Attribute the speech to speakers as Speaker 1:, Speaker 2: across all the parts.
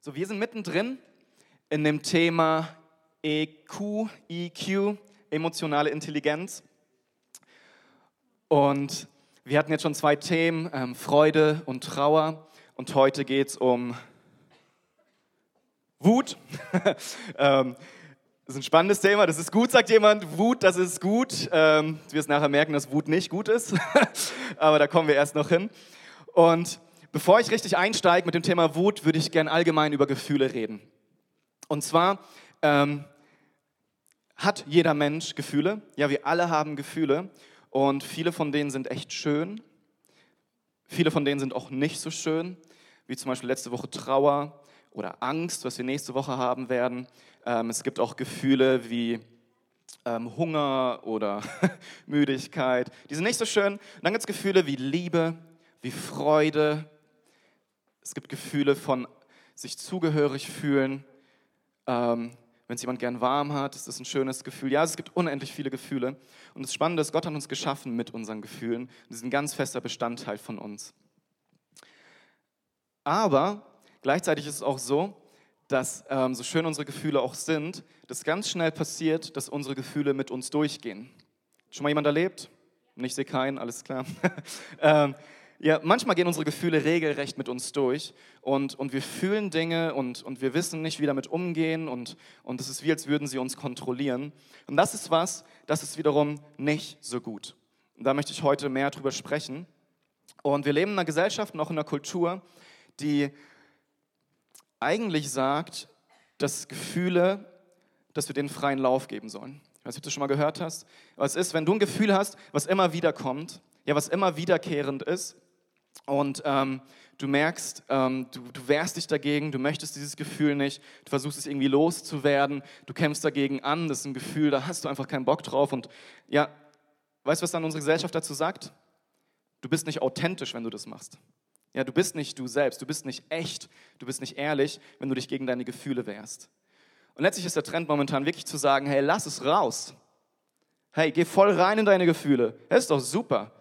Speaker 1: So, wir sind mittendrin in dem Thema EQ, EQ, emotionale Intelligenz. Und wir hatten jetzt schon zwei Themen, ähm, Freude und Trauer. Und heute geht es um Wut. ähm, das ist ein spannendes Thema, das ist gut, sagt jemand. Wut, das ist gut. Ähm, du wirst nachher merken, dass Wut nicht gut ist. Aber da kommen wir erst noch hin. Und Bevor ich richtig einsteige mit dem Thema Wut, würde ich gerne allgemein über Gefühle reden. Und zwar ähm, hat jeder Mensch Gefühle. Ja, wir alle haben Gefühle. Und viele von denen sind echt schön. Viele von denen sind auch nicht so schön, wie zum Beispiel letzte Woche Trauer oder Angst, was wir nächste Woche haben werden. Ähm, es gibt auch Gefühle wie ähm, Hunger oder Müdigkeit. Die sind nicht so schön. Und dann gibt es Gefühle wie Liebe, wie Freude, es gibt Gefühle von sich zugehörig fühlen. Ähm, wenn es jemand gern warm hat, ist das ein schönes Gefühl. Ja, es gibt unendlich viele Gefühle. Und das Spannende ist, Gott hat uns geschaffen mit unseren Gefühlen. Die sind ein ganz fester Bestandteil von uns. Aber gleichzeitig ist es auch so, dass ähm, so schön unsere Gefühle auch sind, dass ganz schnell passiert, dass unsere Gefühle mit uns durchgehen. Schon mal jemand erlebt? Nicht sehe keinen, alles klar. ähm, ja, manchmal gehen unsere Gefühle regelrecht mit uns durch und, und wir fühlen Dinge und, und wir wissen nicht, wie damit umgehen und, und es ist wie, als würden sie uns kontrollieren. Und das ist was, das ist wiederum nicht so gut. Und da möchte ich heute mehr drüber sprechen. Und wir leben in einer Gesellschaft und auch in einer Kultur, die eigentlich sagt, dass Gefühle, dass wir denen freien Lauf geben sollen. Ich weiß nicht, ob du schon mal gehört hast. Was ist, wenn du ein Gefühl hast, was immer wieder kommt, ja, was immer wiederkehrend ist, und ähm, du merkst, ähm, du, du wehrst dich dagegen, du möchtest dieses Gefühl nicht, du versuchst es irgendwie loszuwerden, du kämpfst dagegen an, das ist ein Gefühl, da hast du einfach keinen Bock drauf. Und ja, weißt du, was dann unsere Gesellschaft dazu sagt? Du bist nicht authentisch, wenn du das machst. Ja, du bist nicht du selbst, du bist nicht echt, du bist nicht ehrlich, wenn du dich gegen deine Gefühle wehrst. Und letztlich ist der Trend momentan wirklich zu sagen, hey, lass es raus. Hey, geh voll rein in deine Gefühle. Das ist doch super.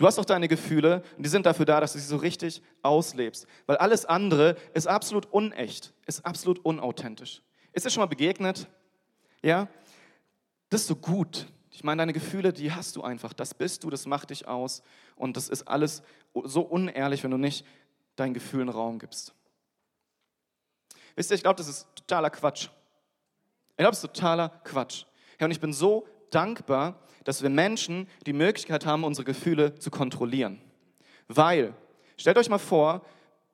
Speaker 1: Du hast auch deine Gefühle und die sind dafür da, dass du sie so richtig auslebst. Weil alles andere ist absolut unecht, ist absolut unauthentisch. Ist dir schon mal begegnet? Ja? Das ist so gut. Ich meine, deine Gefühle, die hast du einfach. Das bist du, das macht dich aus. Und das ist alles so unehrlich, wenn du nicht deinen Gefühlen Raum gibst. Wisst ihr, ich glaube, das ist totaler Quatsch. Ich glaube, das ist totaler Quatsch. Ja, und ich bin so dankbar, dass wir Menschen die Möglichkeit haben, unsere Gefühle zu kontrollieren. Weil, stellt euch mal vor,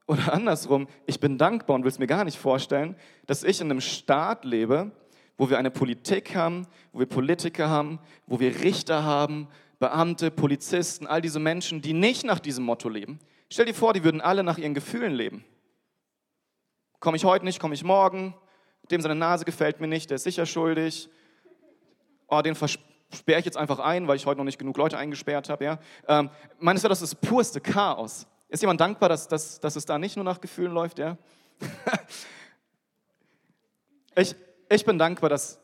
Speaker 1: oder andersrum, ich bin dankbar und will es mir gar nicht vorstellen, dass ich in einem Staat lebe, wo wir eine Politik haben, wo wir Politiker haben, wo wir Richter haben, Beamte, Polizisten, all diese Menschen, die nicht nach diesem Motto leben. Stell dir vor, die würden alle nach ihren Gefühlen leben. Komme ich heute nicht, komme ich morgen, dem seine Nase gefällt mir nicht, der ist sicher schuldig, oh, den sperre ich jetzt einfach ein, weil ich heute noch nicht genug Leute eingesperrt habe. Ja? Ähm, meines Erachtens ist das purste Chaos. Ist jemand dankbar, dass, dass, dass es da nicht nur nach Gefühlen läuft? Ja? ich, ich bin dankbar, dass,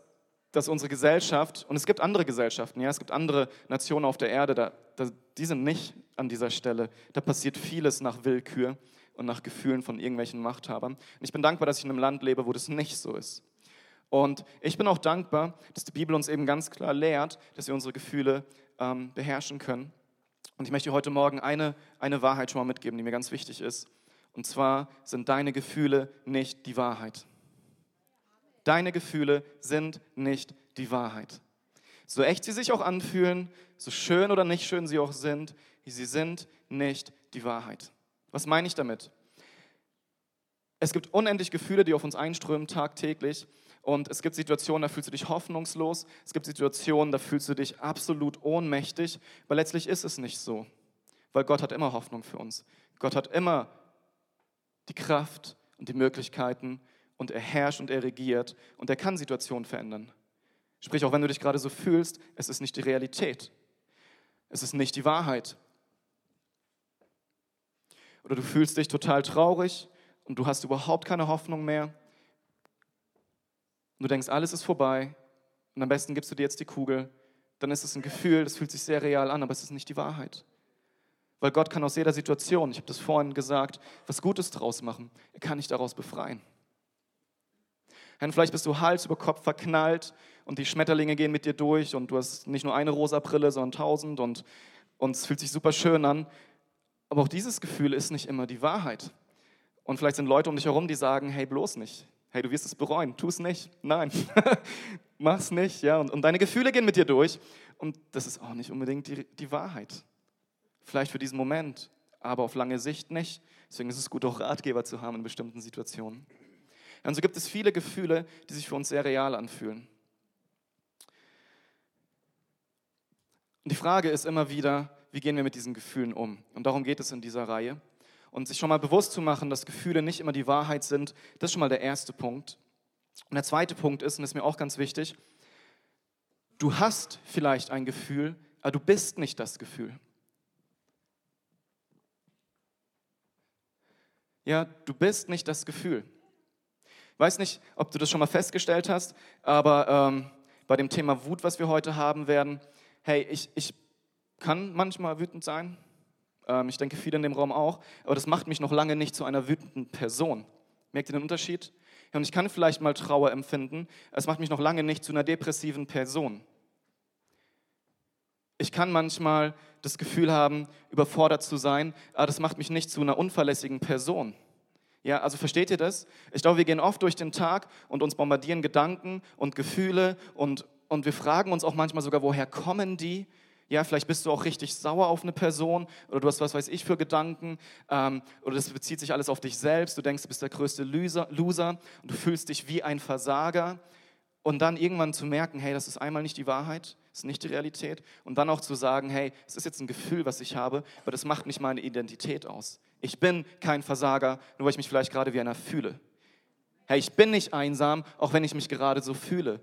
Speaker 1: dass unsere Gesellschaft, und es gibt andere Gesellschaften, ja, es gibt andere Nationen auf der Erde, da, da, die sind nicht an dieser Stelle. Da passiert vieles nach Willkür und nach Gefühlen von irgendwelchen Machthabern. Und ich bin dankbar, dass ich in einem Land lebe, wo das nicht so ist. Und ich bin auch dankbar, dass die Bibel uns eben ganz klar lehrt, dass wir unsere Gefühle ähm, beherrschen können. Und ich möchte heute Morgen eine, eine Wahrheit schon mal mitgeben, die mir ganz wichtig ist. Und zwar sind deine Gefühle nicht die Wahrheit. Deine Gefühle sind nicht die Wahrheit. So echt sie sich auch anfühlen, so schön oder nicht schön sie auch sind, sie sind nicht die Wahrheit. Was meine ich damit? Es gibt unendlich Gefühle, die auf uns einströmen tagtäglich. Und es gibt Situationen, da fühlst du dich hoffnungslos. Es gibt Situationen, da fühlst du dich absolut ohnmächtig. Aber letztlich ist es nicht so. Weil Gott hat immer Hoffnung für uns. Gott hat immer die Kraft und die Möglichkeiten und er herrscht und er regiert und er kann Situationen verändern. Sprich, auch wenn du dich gerade so fühlst, es ist nicht die Realität. Es ist nicht die Wahrheit. Oder du fühlst dich total traurig und du hast überhaupt keine Hoffnung mehr und du denkst, alles ist vorbei und am besten gibst du dir jetzt die Kugel, dann ist es ein Gefühl, das fühlt sich sehr real an, aber es ist nicht die Wahrheit. Weil Gott kann aus jeder Situation, ich habe das vorhin gesagt, was Gutes draus machen. Er kann dich daraus befreien. Und vielleicht bist du Hals über Kopf verknallt und die Schmetterlinge gehen mit dir durch und du hast nicht nur eine rosa Brille, sondern tausend und, und es fühlt sich super schön an. Aber auch dieses Gefühl ist nicht immer die Wahrheit. Und vielleicht sind Leute um dich herum, die sagen, hey, bloß nicht. Hey, du wirst es bereuen. Tu es nicht. Nein, mach's nicht. Ja? Und, und deine Gefühle gehen mit dir durch. Und das ist auch nicht unbedingt die, die Wahrheit. Vielleicht für diesen Moment, aber auf lange Sicht nicht. Deswegen ist es gut, auch Ratgeber zu haben in bestimmten Situationen. Und so gibt es viele Gefühle, die sich für uns sehr real anfühlen. Und die Frage ist immer wieder, wie gehen wir mit diesen Gefühlen um? Und darum geht es in dieser Reihe. Und sich schon mal bewusst zu machen, dass Gefühle nicht immer die Wahrheit sind, das ist schon mal der erste Punkt. Und der zweite Punkt ist, und das ist mir auch ganz wichtig, du hast vielleicht ein Gefühl, aber du bist nicht das Gefühl. Ja, du bist nicht das Gefühl. Ich weiß nicht, ob du das schon mal festgestellt hast, aber ähm, bei dem Thema Wut, was wir heute haben werden, hey, ich, ich kann manchmal wütend sein. Ähm, ich denke, viele in dem Raum auch. Aber das macht mich noch lange nicht zu einer wütenden Person. Merkt ihr den Unterschied? Und ich kann vielleicht mal Trauer empfinden. Es macht mich noch lange nicht zu einer depressiven Person. Ich kann manchmal das Gefühl haben, überfordert zu sein, aber das macht mich nicht zu einer unverlässigen Person. Ja, also versteht ihr das? Ich glaube, wir gehen oft durch den Tag und uns bombardieren Gedanken und Gefühle und, und wir fragen uns auch manchmal sogar, woher kommen die? Ja, vielleicht bist du auch richtig sauer auf eine Person oder du hast was weiß ich für Gedanken ähm, oder das bezieht sich alles auf dich selbst. Du denkst, du bist der größte Loser, Loser und du fühlst dich wie ein Versager. Und dann irgendwann zu merken, hey, das ist einmal nicht die Wahrheit, das ist nicht die Realität. Und dann auch zu sagen, hey, es ist jetzt ein Gefühl, was ich habe, aber das macht nicht meine Identität aus. Ich bin kein Versager, nur weil ich mich vielleicht gerade wie einer fühle. Hey, ich bin nicht einsam, auch wenn ich mich gerade so fühle.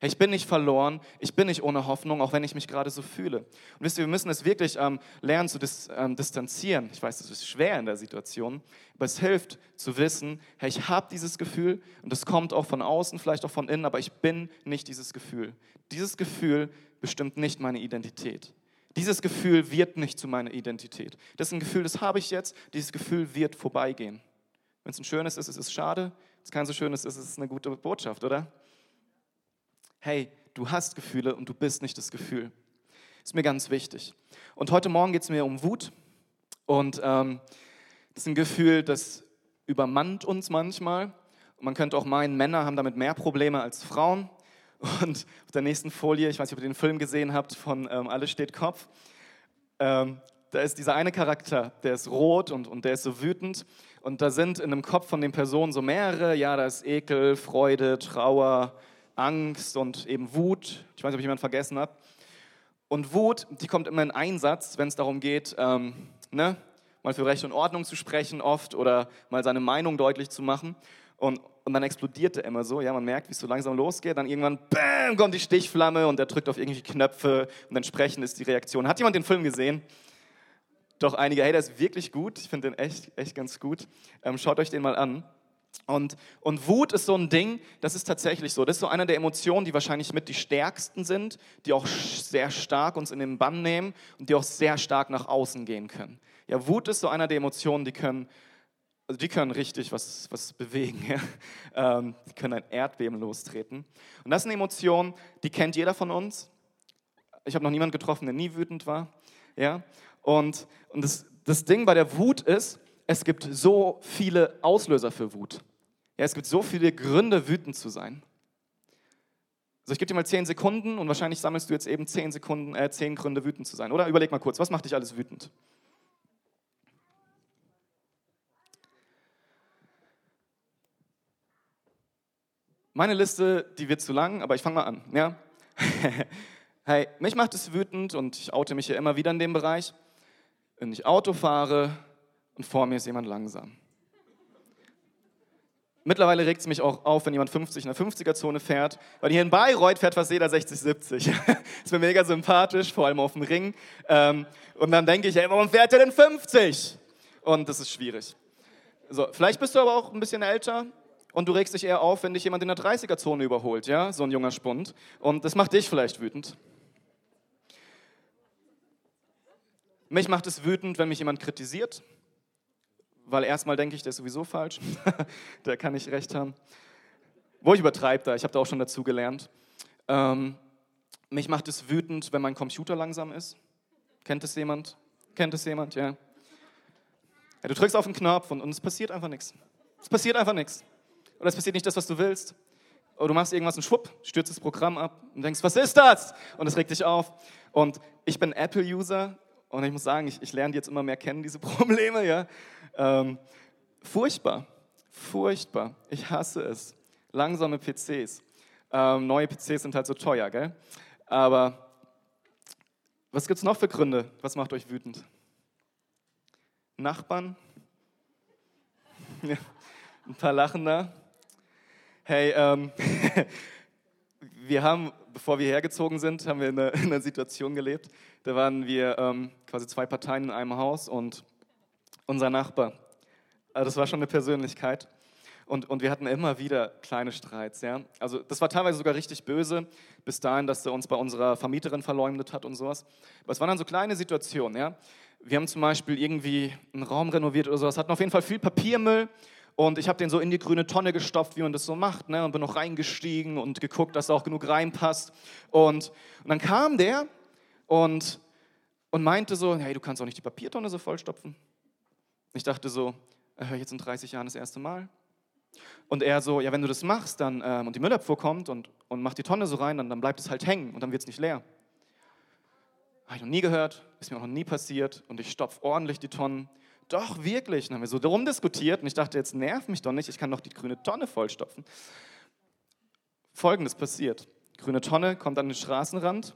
Speaker 1: Ich bin nicht verloren, ich bin nicht ohne Hoffnung, auch wenn ich mich gerade so fühle. Und wisst ihr, wir müssen es wirklich ähm, lernen zu dis, ähm, distanzieren. Ich weiß, das ist schwer in der Situation, aber es hilft zu wissen, hey, ich habe dieses Gefühl und es kommt auch von außen, vielleicht auch von innen, aber ich bin nicht dieses Gefühl. Dieses Gefühl bestimmt nicht meine Identität. Dieses Gefühl wird nicht zu meiner Identität. Das ist ein Gefühl, das habe ich jetzt, dieses Gefühl wird vorbeigehen. Wenn es ein schönes ist, ist es schade. Wenn es kein so schönes ist, ist es eine gute Botschaft, oder? Hey, du hast Gefühle und du bist nicht das Gefühl. Ist mir ganz wichtig. Und heute Morgen geht es mir um Wut. Und ähm, das ist ein Gefühl, das übermannt uns manchmal. Und man könnte auch meinen, Männer haben damit mehr Probleme als Frauen. Und auf der nächsten Folie, ich weiß nicht, ob ihr den Film gesehen habt, von ähm, Alles steht Kopf, ähm, da ist dieser eine Charakter, der ist rot und, und der ist so wütend. Und da sind in dem Kopf von den Personen so mehrere, ja, da ist Ekel, Freude, Trauer, Angst und eben Wut. Ich weiß nicht, ob ich jemanden vergessen habe. Und Wut, die kommt immer in Einsatz, wenn es darum geht, ähm, ne, mal für Recht und Ordnung zu sprechen oft oder mal seine Meinung deutlich zu machen. Und, und dann explodiert er immer so. Ja, man merkt, wie es so langsam losgeht. Dann irgendwann, bam, kommt die Stichflamme und er drückt auf irgendwelche Knöpfe und entsprechend ist die Reaktion. Hat jemand den Film gesehen? Doch einige, hey, der ist wirklich gut. Ich finde den echt, echt ganz gut. Ähm, schaut euch den mal an. Und, und Wut ist so ein Ding, das ist tatsächlich so. Das ist so eine der Emotionen, die wahrscheinlich mit die stärksten sind, die auch sehr stark uns in den Bann nehmen und die auch sehr stark nach außen gehen können. Ja, Wut ist so einer der Emotionen, die können, also die können richtig was, was bewegen. Ja? Ähm, die können ein Erdbeben lostreten. Und das ist eine Emotion, die kennt jeder von uns. Ich habe noch niemanden getroffen, der nie wütend war. Ja? Und, und das, das Ding bei der Wut ist, es gibt so viele Auslöser für Wut. Ja, es gibt so viele Gründe, wütend zu sein. Also ich gebe dir mal zehn Sekunden und wahrscheinlich sammelst du jetzt eben zehn Sekunden, äh, zehn Gründe, wütend zu sein. Oder überleg mal kurz, was macht dich alles wütend? Meine Liste, die wird zu lang, aber ich fange mal an. Ja? hey, mich macht es wütend und ich oute mich ja immer wieder in dem Bereich. Wenn ich Auto fahre und vor mir ist jemand langsam. Mittlerweile regt es mich auch auf, wenn jemand 50 in der 50er-Zone fährt, weil hier in Bayreuth fährt fast jeder 60, 70. ist mir mega sympathisch, vor allem auf dem Ring. Ähm, und dann denke ich, hey, warum fährt der denn 50? Und das ist schwierig. So, vielleicht bist du aber auch ein bisschen älter und du regst dich eher auf, wenn dich jemand in der 30er-Zone überholt, ja, so ein junger Spund. Und das macht dich vielleicht wütend. Mich macht es wütend, wenn mich jemand kritisiert weil erstmal denke ich, der ist sowieso falsch, der kann nicht recht haben. Wo ich übertreibe da, ich habe da auch schon dazu gelernt. Ähm, mich macht es wütend, wenn mein Computer langsam ist. Kennt es jemand? Kennt es jemand? Ja. ja du drückst auf den Knopf und, und es passiert einfach nichts. Es passiert einfach nichts. Oder es passiert nicht das, was du willst. Oder du machst irgendwas und schwupp, stürzt das Programm ab und denkst, was ist das? Und es regt dich auf. Und ich bin Apple-User und ich muss sagen, ich, ich lerne jetzt immer mehr kennen, diese Probleme. Ja? Ähm, furchtbar, furchtbar. Ich hasse es. Langsame PCs. Ähm, neue PCs sind halt so teuer, gell? Aber was gibt es noch für Gründe? Was macht euch wütend? Nachbarn? Ein paar lachen. Hey, ähm, wir haben, bevor wir hergezogen sind, haben wir in einer, in einer Situation gelebt. Da waren wir ähm, quasi zwei Parteien in einem Haus und unser Nachbar. Also das war schon eine Persönlichkeit. Und, und wir hatten immer wieder kleine Streits. Ja? Also das war teilweise sogar richtig böse, bis dahin, dass er uns bei unserer Vermieterin verleumdet hat und sowas. Aber es waren dann so kleine Situationen. Ja? Wir haben zum Beispiel irgendwie einen Raum renoviert oder sowas, hatten auf jeden Fall viel Papiermüll und ich habe den so in die grüne Tonne gestopft, wie man das so macht, ne? und bin noch reingestiegen und geguckt, dass da auch genug reinpasst. Und, und dann kam der und, und meinte so, hey, du kannst auch nicht die Papiertonne so vollstopfen. Ich dachte so, äh, jetzt in 30 Jahren das erste Mal. Und er so, ja, wenn du das machst dann, ähm, und die Müllabfuhr kommt und, und macht die Tonne so rein, dann, dann bleibt es halt hängen und dann wird es nicht leer. Habe ich noch nie gehört, ist mir auch noch nie passiert und ich stopfe ordentlich die Tonnen. Doch, wirklich. Dann haben wir so darum diskutiert und ich dachte, jetzt nerv mich doch nicht, ich kann doch die grüne Tonne vollstopfen. Folgendes passiert. grüne Tonne kommt an den Straßenrand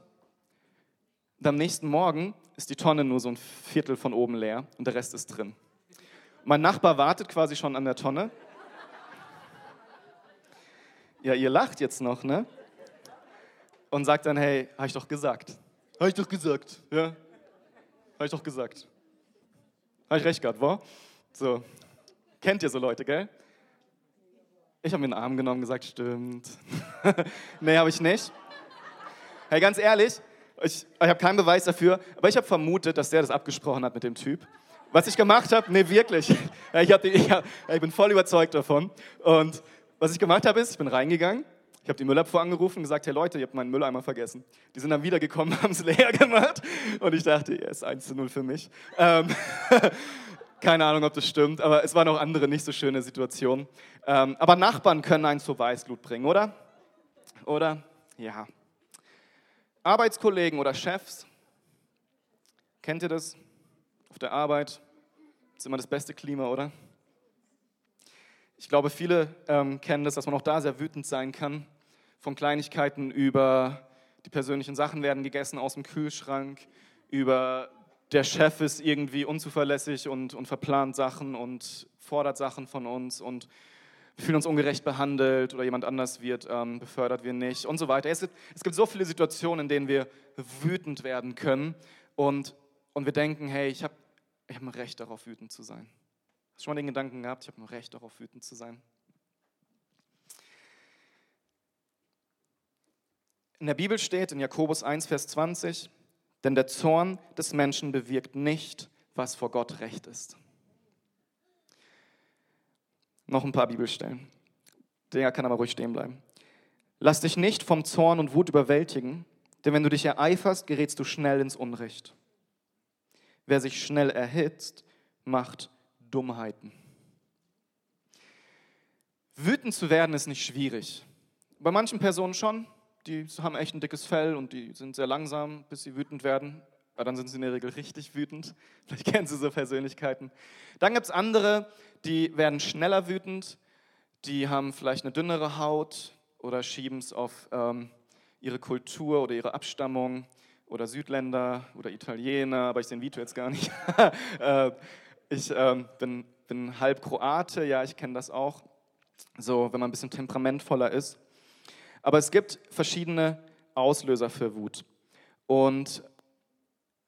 Speaker 1: und am nächsten Morgen ist die Tonne nur so ein Viertel von oben leer und der Rest ist drin. Mein Nachbar wartet quasi schon an der Tonne ja, ihr lacht jetzt noch, ne? Und sagt dann, hey, habe ich doch gesagt. Habe ich doch gesagt, ja. Habe ich doch gesagt. Habe ich recht gehabt, wo? So. Kennt ihr so Leute, gell? Ich habe mir den Arm genommen und gesagt, stimmt. nee, habe ich nicht. Hey, ganz ehrlich, ich, ich habe keinen Beweis dafür, aber ich habe vermutet, dass der das abgesprochen hat mit dem Typ. Was ich gemacht habe, nee, wirklich. Ich, hab, ich, hab, ich bin voll überzeugt davon. Und was ich gemacht habe, ist, ich bin reingegangen, ich habe die Müllabfuhr angerufen und gesagt, hey Leute, ihr habt meinen Mülleimer vergessen. Die sind dann wiedergekommen, haben es leer gemacht und ich dachte, ja, ist 1 zu 0 für mich. Ähm, keine Ahnung, ob das stimmt, aber es waren auch andere nicht so schöne Situationen. Ähm, aber Nachbarn können einen zu Weißglut bringen, oder? Oder? Ja. Arbeitskollegen oder Chefs, kennt ihr das? Auf der Arbeit ist immer das beste Klima, oder? Ich glaube, viele ähm, kennen das, dass man auch da sehr wütend sein kann. Von Kleinigkeiten über die persönlichen Sachen werden gegessen aus dem Kühlschrank, über der Chef ist irgendwie unzuverlässig und, und verplant Sachen und fordert Sachen von uns und wir fühlen uns ungerecht behandelt oder jemand anders wird ähm, befördert, wir nicht und so weiter. Es gibt, es gibt so viele Situationen, in denen wir wütend werden können und, und wir denken, hey, ich habe ich hab ein Recht darauf, wütend zu sein. Hast du schon mal den Gedanken gehabt, ich habe ein Recht darauf, wütend zu sein? In der Bibel steht in Jakobus 1, Vers 20, denn der Zorn des Menschen bewirkt nicht, was vor Gott recht ist. Noch ein paar Bibelstellen. Der kann aber ruhig stehen bleiben. Lass dich nicht vom Zorn und Wut überwältigen, denn wenn du dich ereiferst, gerätst du schnell ins Unrecht. Wer sich schnell erhitzt, macht Dummheiten. Wütend zu werden ist nicht schwierig. Bei manchen Personen schon, die haben echt ein dickes Fell und die sind sehr langsam, bis sie wütend werden. Aber dann sind sie in der Regel richtig wütend. Vielleicht kennen Sie so Persönlichkeiten. Dann gibt es andere, die werden schneller wütend. Die haben vielleicht eine dünnere Haut oder schieben es auf ähm, ihre Kultur oder ihre Abstammung oder Südländer oder Italiener, aber ich sehe Vito jetzt gar nicht. äh, ich ähm, bin, bin halb Kroate, ja, ich kenne das auch. So, wenn man ein bisschen temperamentvoller ist. Aber es gibt verschiedene Auslöser für Wut. Und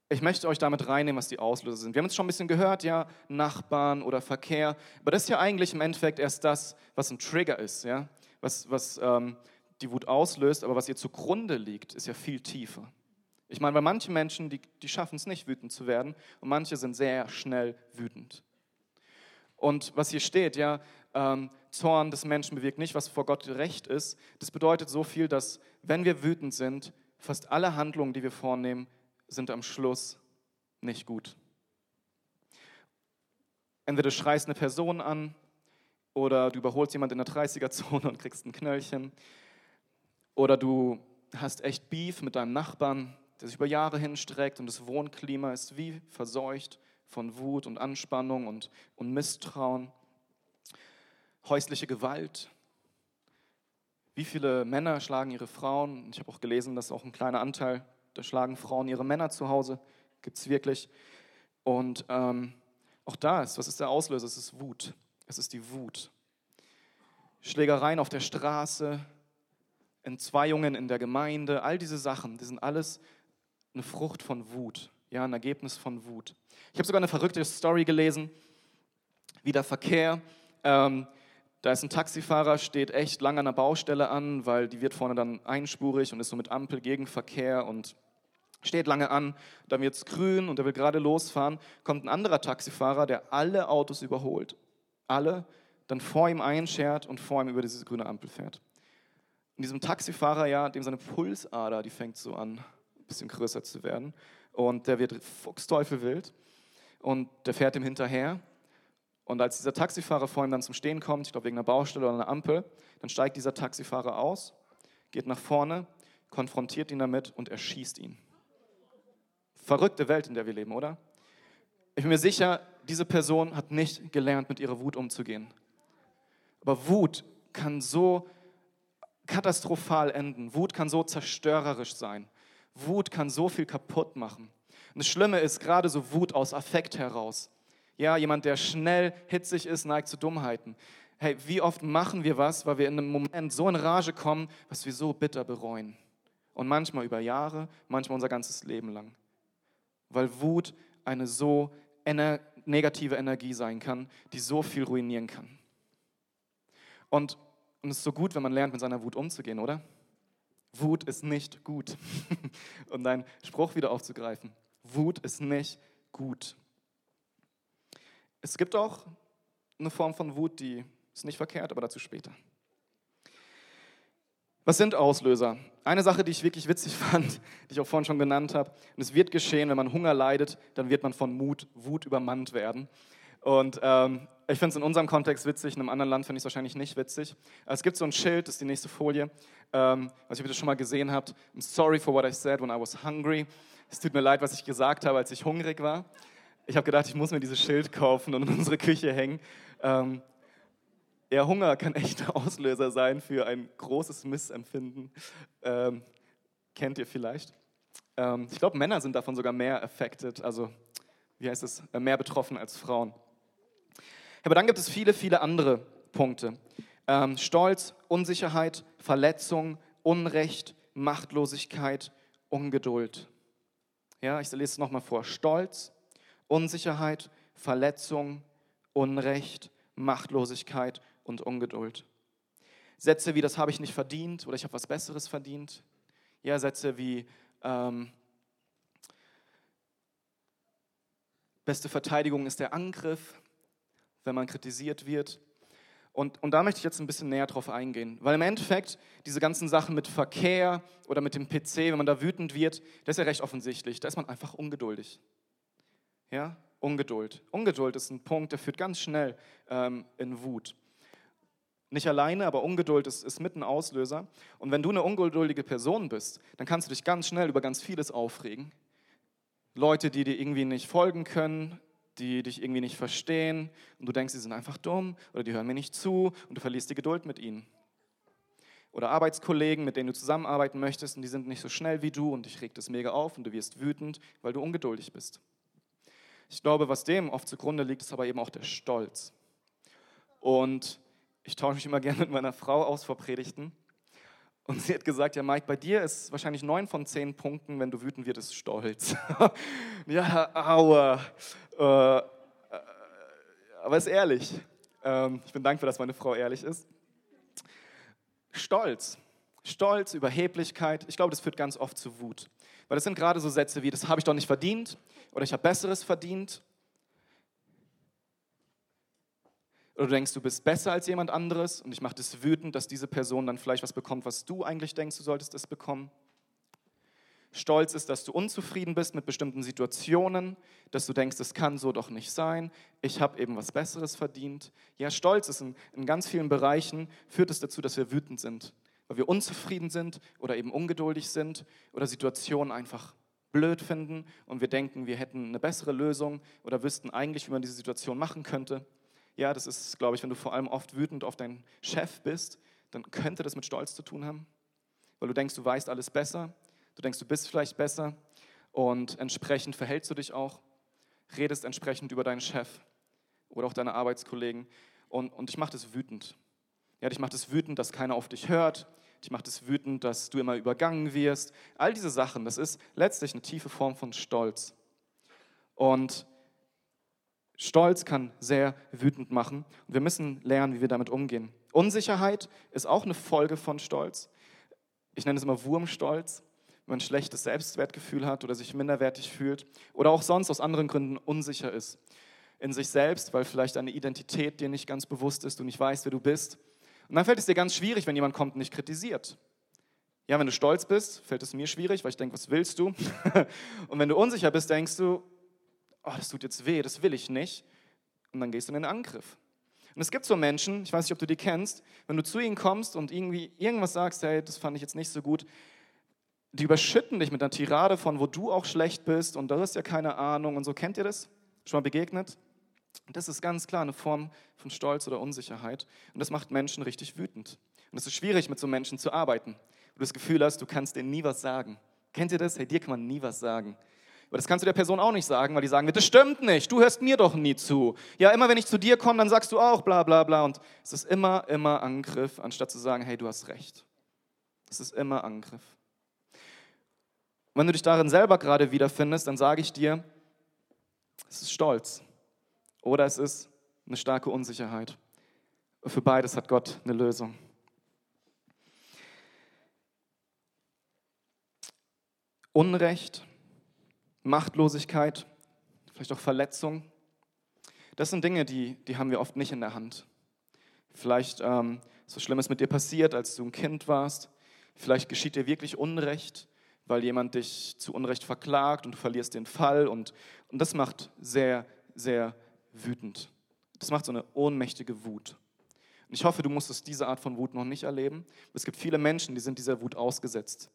Speaker 1: ich möchte euch damit reinnehmen, was die Auslöser sind. Wir haben es schon ein bisschen gehört, ja, Nachbarn oder Verkehr. Aber das ist ja eigentlich im Endeffekt erst das, was ein Trigger ist, ja, was, was ähm, die Wut auslöst. Aber was ihr zugrunde liegt, ist ja viel tiefer. Ich meine, bei manchen Menschen, die, die schaffen es nicht, wütend zu werden und manche sind sehr schnell wütend. Und was hier steht, ja, ähm, Zorn des Menschen bewirkt nicht, was vor Gott recht ist. Das bedeutet so viel, dass wenn wir wütend sind, fast alle Handlungen, die wir vornehmen, sind am Schluss nicht gut. Entweder du schreist eine Person an oder du überholst jemand in der 30er-Zone und kriegst ein Knöllchen. Oder du hast echt Beef mit deinem Nachbarn, der sich über Jahre hinstreckt und das Wohnklima ist wie verseucht von Wut und Anspannung und, und Misstrauen. Häusliche Gewalt. Wie viele Männer schlagen ihre Frauen? Ich habe auch gelesen, dass auch ein kleiner Anteil, da schlagen Frauen ihre Männer zu Hause. Gibt es wirklich. Und ähm, auch da ist, was ist der Auslöser? Es ist Wut. Es ist die Wut. Schlägereien auf der Straße, Entzweiungen in der Gemeinde, all diese Sachen, die sind alles eine Frucht von Wut, ja, ein Ergebnis von Wut. Ich habe sogar eine verrückte Story gelesen, wie der Verkehr. Ähm, da ist ein Taxifahrer, steht echt lange an der Baustelle an, weil die wird vorne dann einspurig und ist so mit Ampel gegen Verkehr und steht lange an. Dann wird es grün und er will gerade losfahren. Kommt ein anderer Taxifahrer, der alle Autos überholt. Alle, dann vor ihm einschert und vor ihm über diese grüne Ampel fährt. Und diesem Taxifahrer, ja, dem seine Pulsader, die fängt so an, ein bisschen größer zu werden. Und der wird fuchsteufelwild und der fährt ihm hinterher. Und als dieser Taxifahrer vor ihm dann zum Stehen kommt, ich glaube wegen einer Baustelle oder einer Ampel, dann steigt dieser Taxifahrer aus, geht nach vorne, konfrontiert ihn damit und erschießt ihn. Verrückte Welt, in der wir leben, oder? Ich bin mir sicher, diese Person hat nicht gelernt, mit ihrer Wut umzugehen. Aber Wut kann so katastrophal enden. Wut kann so zerstörerisch sein. Wut kann so viel kaputt machen. Und das Schlimme ist gerade so Wut aus Affekt heraus. Ja, jemand, der schnell hitzig ist, neigt zu Dummheiten. Hey, wie oft machen wir was, weil wir in einem Moment so in Rage kommen, was wir so bitter bereuen. Und manchmal über Jahre, manchmal unser ganzes Leben lang. Weil Wut eine so ener negative Energie sein kann, die so viel ruinieren kann. Und, und es ist so gut, wenn man lernt, mit seiner Wut umzugehen, oder? Wut ist nicht gut. um deinen Spruch wieder aufzugreifen. Wut ist nicht gut. Es gibt auch eine Form von Wut, die ist nicht verkehrt, aber dazu später. Was sind Auslöser? Eine Sache, die ich wirklich witzig fand, die ich auch vorhin schon genannt habe, und es wird geschehen, wenn man Hunger leidet, dann wird man von Mut, Wut übermannt werden. Und ähm, ich finde es in unserem Kontext witzig, in einem anderen Land finde ich es wahrscheinlich nicht witzig. Es gibt so ein Schild, das ist die nächste Folie, ähm, was ihr schon mal gesehen habt. I'm sorry for what I said when I was hungry. Es tut mir leid, was ich gesagt habe, als ich hungrig war. Ich habe gedacht, ich muss mir dieses Schild kaufen und in unsere Küche hängen. Ähm, ja, Hunger kann echt Auslöser sein für ein großes Missempfinden. Ähm, kennt ihr vielleicht? Ähm, ich glaube, Männer sind davon sogar mehr affected, also wie heißt es, äh, mehr betroffen als Frauen. Aber dann gibt es viele, viele andere Punkte. Ähm, Stolz, Unsicherheit, Verletzung, Unrecht, Machtlosigkeit, Ungeduld. Ja, ich lese es nochmal vor. Stolz, Unsicherheit, Verletzung, Unrecht, Machtlosigkeit und Ungeduld. Sätze wie, das habe ich nicht verdient oder ich habe was Besseres verdient. Ja, Sätze wie, ähm, beste Verteidigung ist der Angriff, wenn man kritisiert wird. Und, und da möchte ich jetzt ein bisschen näher drauf eingehen, weil im Endeffekt diese ganzen Sachen mit Verkehr oder mit dem PC, wenn man da wütend wird, das ist ja recht offensichtlich. Da ist man einfach ungeduldig. Ja, Ungeduld. Ungeduld ist ein Punkt, der führt ganz schnell ähm, in Wut. Nicht alleine, aber Ungeduld ist, ist mit ein Auslöser. Und wenn du eine ungeduldige Person bist, dann kannst du dich ganz schnell über ganz vieles aufregen. Leute, die dir irgendwie nicht folgen können, die dich irgendwie nicht verstehen und du denkst, sie sind einfach dumm oder die hören mir nicht zu und du verlierst die Geduld mit ihnen. Oder Arbeitskollegen, mit denen du zusammenarbeiten möchtest und die sind nicht so schnell wie du und dich regt es mega auf und du wirst wütend, weil du ungeduldig bist. Ich glaube, was dem oft zugrunde liegt, ist aber eben auch der Stolz. Und ich tausche mich immer gerne mit meiner Frau aus vor Predigten. Und sie hat gesagt, ja Mike, bei dir ist wahrscheinlich neun von zehn Punkten, wenn du wütend wirst, Stolz. ja, aua. Äh, äh, aber ist ehrlich. Ähm, ich bin dankbar, dass meine Frau ehrlich ist. Stolz. Stolz, Überheblichkeit. Ich glaube, das führt ganz oft zu Wut. Weil das sind gerade so Sätze wie, das habe ich doch nicht verdient oder ich habe Besseres verdient Oder du denkst, du bist besser als jemand anderes und ich mache das wütend, dass diese Person dann vielleicht was bekommt, was du eigentlich denkst, du solltest es bekommen. Stolz ist, dass du unzufrieden bist mit bestimmten Situationen, dass du denkst, es kann so doch nicht sein, ich habe eben was Besseres verdient. Ja, Stolz ist in, in ganz vielen Bereichen, führt es dazu, dass wir wütend sind, weil wir unzufrieden sind oder eben ungeduldig sind oder Situationen einfach blöd finden und wir denken, wir hätten eine bessere Lösung oder wüssten eigentlich, wie man diese Situation machen könnte. Ja, das ist, glaube ich, wenn du vor allem oft wütend auf deinen Chef bist, dann könnte das mit Stolz zu tun haben, weil du denkst, du weißt alles besser Du denkst, du bist vielleicht besser und entsprechend verhältst du dich auch, redest entsprechend über deinen Chef oder auch deine Arbeitskollegen und, und dich macht es wütend. Ja, dich macht es wütend, dass keiner auf dich hört. Dich macht es wütend, dass du immer übergangen wirst. All diese Sachen, das ist letztlich eine tiefe Form von Stolz. Und Stolz kann sehr wütend machen. Und wir müssen lernen, wie wir damit umgehen. Unsicherheit ist auch eine Folge von Stolz. Ich nenne es immer Wurmstolz wenn man ein schlechtes Selbstwertgefühl hat oder sich minderwertig fühlt oder auch sonst aus anderen Gründen unsicher ist in sich selbst, weil vielleicht eine Identität dir nicht ganz bewusst ist, du nicht weißt, wer du bist. Und dann fällt es dir ganz schwierig, wenn jemand kommt und dich kritisiert. Ja, wenn du stolz bist, fällt es mir schwierig, weil ich denke, was willst du? und wenn du unsicher bist, denkst du, oh, das tut jetzt weh, das will ich nicht. Und dann gehst du in den Angriff. Und es gibt so Menschen, ich weiß nicht, ob du die kennst, wenn du zu ihnen kommst und irgendwie irgendwas sagst, hey, das fand ich jetzt nicht so gut, die überschütten dich mit einer Tirade von, wo du auch schlecht bist und du hast ja keine Ahnung und so. Kennt ihr das? Schon mal begegnet? Das ist ganz klar eine Form von Stolz oder Unsicherheit und das macht Menschen richtig wütend. Und es ist schwierig, mit so Menschen zu arbeiten, wo du das Gefühl hast, du kannst denen nie was sagen. Kennt ihr das? Hey, dir kann man nie was sagen. Aber das kannst du der Person auch nicht sagen, weil die sagen wird, das stimmt nicht, du hörst mir doch nie zu. Ja, immer wenn ich zu dir komme, dann sagst du auch bla bla bla. Und es ist immer, immer Angriff, anstatt zu sagen, hey, du hast recht. Es ist immer Angriff. Und wenn du dich darin selber gerade wiederfindest, dann sage ich dir, es ist Stolz oder es ist eine starke Unsicherheit. Für beides hat Gott eine Lösung. Unrecht, Machtlosigkeit, vielleicht auch Verletzung, das sind Dinge, die, die haben wir oft nicht in der Hand. Vielleicht ähm, so Schlimmes mit dir passiert, als du ein Kind warst. Vielleicht geschieht dir wirklich Unrecht weil jemand dich zu Unrecht verklagt und du verlierst den Fall. Und, und das macht sehr, sehr wütend. Das macht so eine ohnmächtige Wut. Und ich hoffe, du musstest diese Art von Wut noch nicht erleben. Es gibt viele Menschen, die sind dieser Wut ausgesetzt.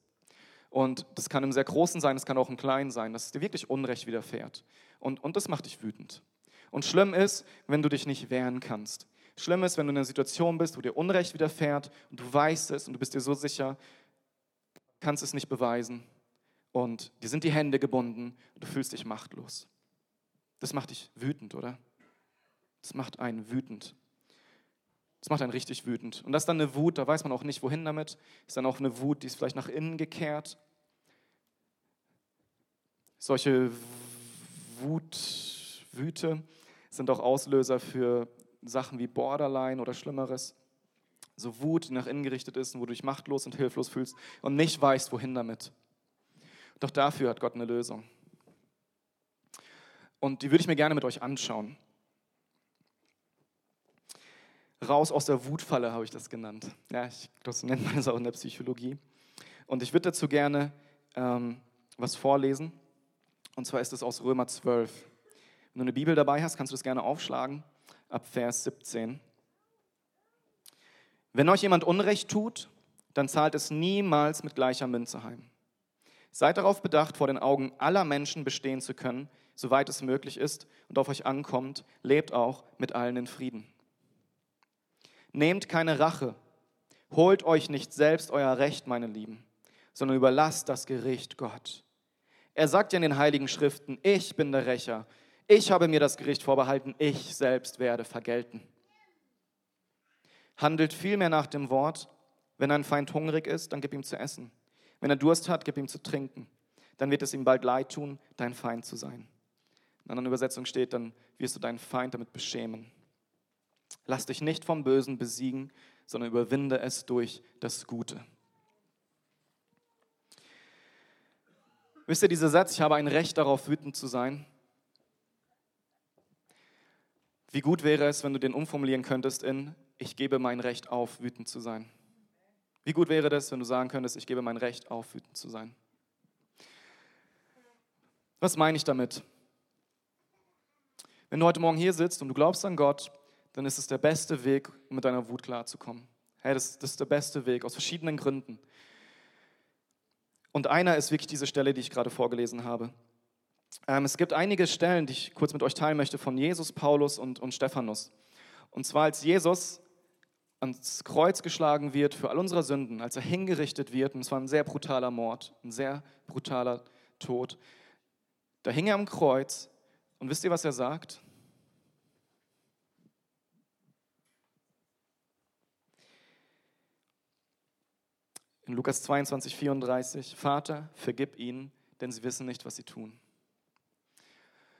Speaker 1: Und das kann im sehr Großen sein, es kann auch im Kleinen sein, dass es dir wirklich Unrecht widerfährt. Und, und das macht dich wütend. Und schlimm ist, wenn du dich nicht wehren kannst. Schlimm ist, wenn du in einer Situation bist, wo dir Unrecht widerfährt und du weißt es und du bist dir so sicher, kannst es nicht beweisen und dir sind die Hände gebunden und du fühlst dich machtlos. Das macht dich wütend, oder? Das macht einen wütend. Das macht einen richtig wütend. Und das ist dann eine Wut, da weiß man auch nicht, wohin damit. Ist dann auch eine Wut, die ist vielleicht nach innen gekehrt. Solche Wut, Wüte sind auch Auslöser für Sachen wie Borderline oder Schlimmeres so Wut, die nach innen gerichtet ist und wo du dich machtlos und hilflos fühlst und nicht weißt, wohin damit. Doch dafür hat Gott eine Lösung. Und die würde ich mir gerne mit euch anschauen. Raus aus der Wutfalle habe ich das genannt. Ja, ich, das nennt man das auch in der Psychologie. Und ich würde dazu gerne ähm, was vorlesen. Und zwar ist es aus Römer 12. Wenn du eine Bibel dabei hast, kannst du das gerne aufschlagen, ab Vers 17. Wenn euch jemand Unrecht tut, dann zahlt es niemals mit gleicher Münze heim. Seid darauf bedacht, vor den Augen aller Menschen bestehen zu können, soweit es möglich ist und auf euch ankommt, lebt auch mit allen in Frieden. Nehmt keine Rache, holt euch nicht selbst euer Recht, meine Lieben, sondern überlasst das Gericht Gott. Er sagt ja in den heiligen Schriften, ich bin der Rächer, ich habe mir das Gericht vorbehalten, ich selbst werde vergelten. Handelt vielmehr nach dem Wort. Wenn ein Feind hungrig ist, dann gib ihm zu essen. Wenn er Durst hat, gib ihm zu trinken. Dann wird es ihm bald leid tun, dein Feind zu sein. In einer Übersetzung steht, dann wirst du deinen Feind damit beschämen. Lass dich nicht vom Bösen besiegen, sondern überwinde es durch das Gute. Wisst ihr, dieser Satz, ich habe ein Recht darauf, wütend zu sein, Wie gut wäre es, wenn du den umformulieren könntest in, ich gebe mein Recht auf, wütend zu sein. Wie gut wäre das, wenn du sagen könntest, ich gebe mein Recht auf, wütend zu sein. Was meine ich damit? Wenn du heute Morgen hier sitzt und du glaubst an Gott, dann ist es der beste Weg, mit deiner Wut klarzukommen. Hey, das, das ist der beste Weg, aus verschiedenen Gründen. Und einer ist wirklich diese Stelle, die ich gerade vorgelesen habe. Ähm, es gibt einige Stellen, die ich kurz mit euch teilen möchte, von Jesus, Paulus und, und Stephanus. Und zwar als Jesus ans Kreuz geschlagen wird für all unsere Sünden, als er hingerichtet wird, und es war ein sehr brutaler Mord, ein sehr brutaler Tod, da hing er am Kreuz und wisst ihr, was er sagt? In Lukas 22, 34, Vater, vergib ihnen, denn sie wissen nicht, was sie tun.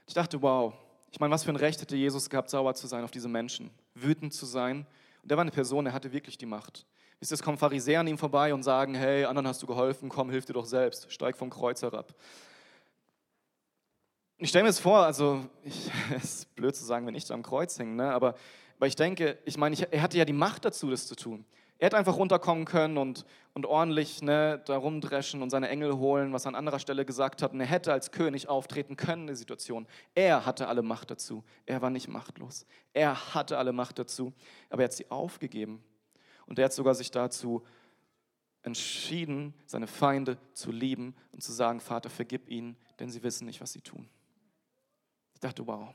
Speaker 1: Ich dachte, wow, ich meine, was für ein Recht hätte Jesus gehabt, sauer zu sein auf diese Menschen, wütend zu sein. Und der war eine Person, der hatte wirklich die Macht. Wisst ihr, es kommen Pharisäer an ihm vorbei und sagen, hey, anderen hast du geholfen, komm, hilf dir doch selbst, steig vom Kreuz herab. Ich stelle mir das vor, also es ist blöd zu sagen, wenn ich da am Kreuz hänge, ne? aber, aber ich denke, ich meine, ich, er hatte ja die Macht dazu, das zu tun. Er hätte einfach runterkommen können und, und ordentlich ne, da rumdreschen und seine Engel holen, was er an anderer Stelle gesagt hat. Und er hätte als König auftreten können in der Situation. Er hatte alle Macht dazu. Er war nicht machtlos. Er hatte alle Macht dazu. Aber er hat sie aufgegeben. Und er hat sogar sich dazu entschieden, seine Feinde zu lieben und zu sagen, Vater, vergib ihnen, denn sie wissen nicht, was sie tun. Ich dachte, wow.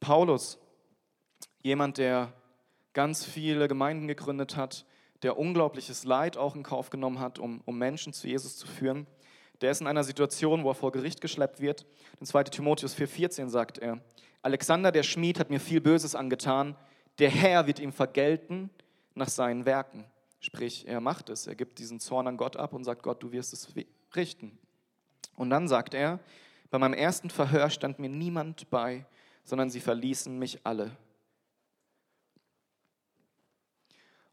Speaker 1: Paulus jemand, der ganz viele Gemeinden gegründet hat, der unglaubliches Leid auch in Kauf genommen hat, um, um Menschen zu Jesus zu führen. Der ist in einer Situation, wo er vor Gericht geschleppt wird. In 2 Timotheus 4,14 sagt er: Alexander der Schmied hat mir viel Böses angetan. Der Herr wird ihm vergelten nach seinen Werken. Sprich, er macht es. Er gibt diesen Zorn an Gott ab und sagt: Gott, du wirst es richten. Und dann sagt er: Bei meinem ersten Verhör stand mir niemand bei, sondern sie verließen mich alle.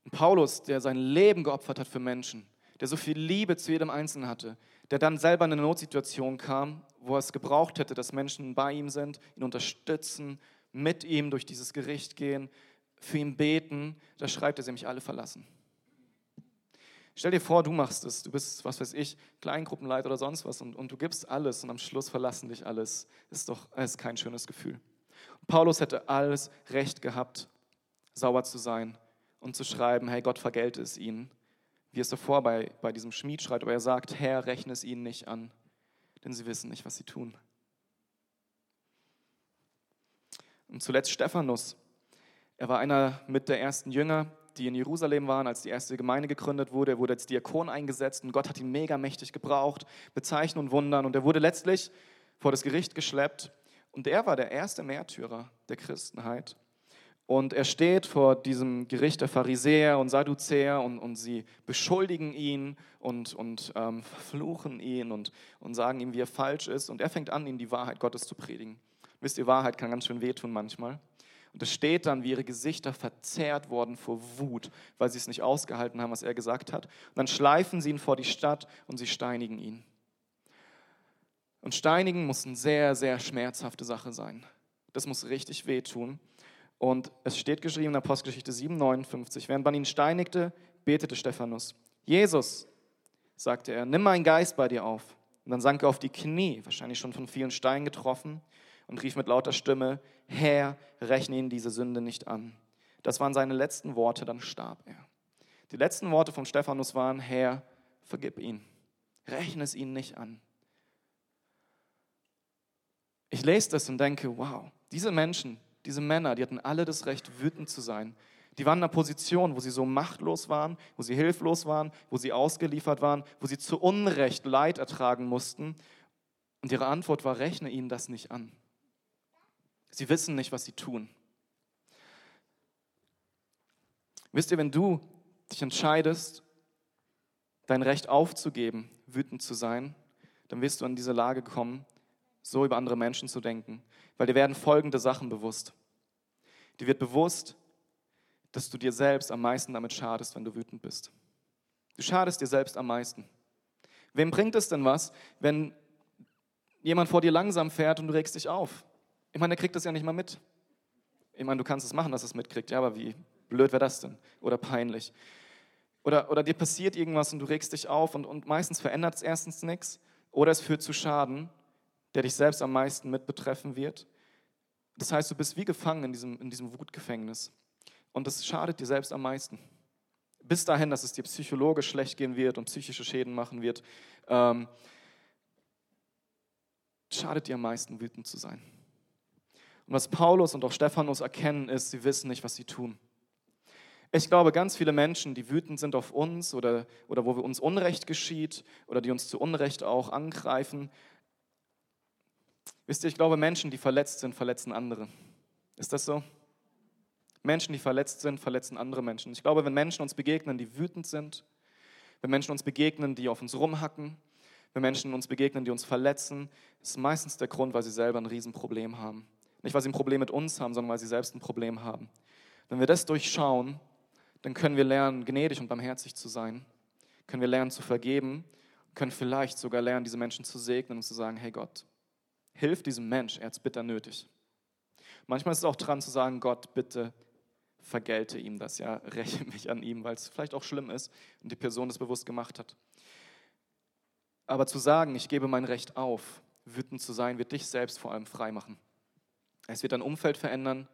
Speaker 1: Und Paulus, der sein Leben geopfert hat für Menschen, der so viel Liebe zu jedem Einzelnen hatte, der dann selber in eine Notsituation kam, wo er es gebraucht hätte, dass Menschen bei ihm sind, ihn unterstützen, mit ihm durch dieses Gericht gehen, für ihn beten, da schreibt er, sie mich alle verlassen. Stell dir vor, du machst es, du bist, was weiß ich, Kleingruppenleiter oder sonst was und, und du gibst alles und am Schluss verlassen dich alles. Ist doch ist kein schönes Gefühl. Paulus hätte alles Recht gehabt, sauer zu sein und zu schreiben, hey, Gott vergelte es ihnen. Wie es davor bei, bei diesem Schmied schreibt, aber er sagt, Herr, rechne es ihnen nicht an, denn sie wissen nicht, was sie tun. Und zuletzt Stephanus. Er war einer mit der ersten Jünger, die in Jerusalem waren, als die erste Gemeinde gegründet wurde. Er wurde als Diakon eingesetzt und Gott hat ihn mega mächtig gebraucht, Bezeichnen und Wundern. Und er wurde letztlich vor das Gericht geschleppt. Und er war der erste Märtyrer der Christenheit. Und er steht vor diesem Gericht der Pharisäer und Sadduzäer und, und sie beschuldigen ihn und, und ähm, verfluchen ihn und, und sagen ihm, wie er falsch ist. Und er fängt an, ihnen die Wahrheit Gottes zu predigen. Wisst ihr, Wahrheit kann ganz schön wehtun manchmal. Und es steht dann, wie ihre Gesichter verzerrt worden vor Wut, weil sie es nicht ausgehalten haben, was er gesagt hat. Und dann schleifen sie ihn vor die Stadt und sie steinigen ihn. Und steinigen muss eine sehr, sehr schmerzhafte Sache sein. Das muss richtig wehtun. Und es steht geschrieben in Apostelgeschichte 7, 59, während man ihn steinigte, betete Stephanus. Jesus, sagte er, nimm meinen Geist bei dir auf. Und dann sank er auf die Knie, wahrscheinlich schon von vielen Steinen getroffen, und rief mit lauter Stimme, Herr, rechne ihn diese Sünde nicht an. Das waren seine letzten Worte, dann starb er. Die letzten Worte von Stephanus waren, Herr, vergib ihn, rechne es ihnen nicht an. Ich lese das und denke, wow, diese Menschen, diese Männer, die hatten alle das Recht, wütend zu sein. Die waren in einer Position, wo sie so machtlos waren, wo sie hilflos waren, wo sie ausgeliefert waren, wo sie zu Unrecht Leid ertragen mussten. Und ihre Antwort war, rechne ihnen das nicht an. Sie wissen nicht, was sie tun. Wisst ihr, wenn du dich entscheidest, dein Recht aufzugeben, wütend zu sein, dann wirst du in diese Lage kommen, so über andere Menschen zu denken. Weil dir werden folgende Sachen bewusst. Dir wird bewusst, dass du dir selbst am meisten damit schadest, wenn du wütend bist. Du schadest dir selbst am meisten. Wem bringt es denn was, wenn jemand vor dir langsam fährt und du regst dich auf. Ich meine, der kriegt das ja nicht mal mit. Ich meine, du kannst es machen, dass es mitkriegt, ja, aber wie blöd wäre das denn? Oder peinlich. Oder, oder dir passiert irgendwas und du regst dich auf und, und meistens verändert es erstens nichts oder es führt zu Schaden, der dich selbst am meisten mit betreffen wird. Das heißt, du bist wie gefangen in diesem, in diesem Wutgefängnis. Und das schadet dir selbst am meisten. Bis dahin, dass es dir psychologisch schlecht gehen wird und psychische Schäden machen wird, ähm, schadet dir am meisten, wütend zu sein. Und was Paulus und auch Stephanus erkennen, ist, sie wissen nicht, was sie tun. Ich glaube, ganz viele Menschen, die wütend sind auf uns oder, oder wo wir uns Unrecht geschieht oder die uns zu Unrecht auch angreifen, wisst ihr, ich glaube, Menschen, die verletzt sind, verletzen andere. Ist das so? Menschen, die verletzt sind, verletzen andere Menschen. Ich glaube, wenn Menschen uns begegnen, die wütend sind, wenn Menschen uns begegnen, die auf uns rumhacken, wenn Menschen uns begegnen, die uns verletzen, ist meistens der Grund, weil sie selber ein Riesenproblem haben. Nicht, weil sie ein Problem mit uns haben, sondern weil sie selbst ein Problem haben. Wenn wir das durchschauen, dann können wir lernen, gnädig und barmherzig zu sein. Können wir lernen zu vergeben, können vielleicht sogar lernen, diese Menschen zu segnen und zu sagen, hey Gott, hilf diesem Mensch, er hat es bitter nötig. Manchmal ist es auch dran zu sagen, Gott, bitte vergelte ihm das, ja, räche mich an ihm, weil es vielleicht auch schlimm ist und die Person es bewusst gemacht hat. Aber zu sagen, ich gebe mein Recht auf, wütend zu sein, wird dich selbst vor allem frei machen. Es wird dein Umfeld verändern,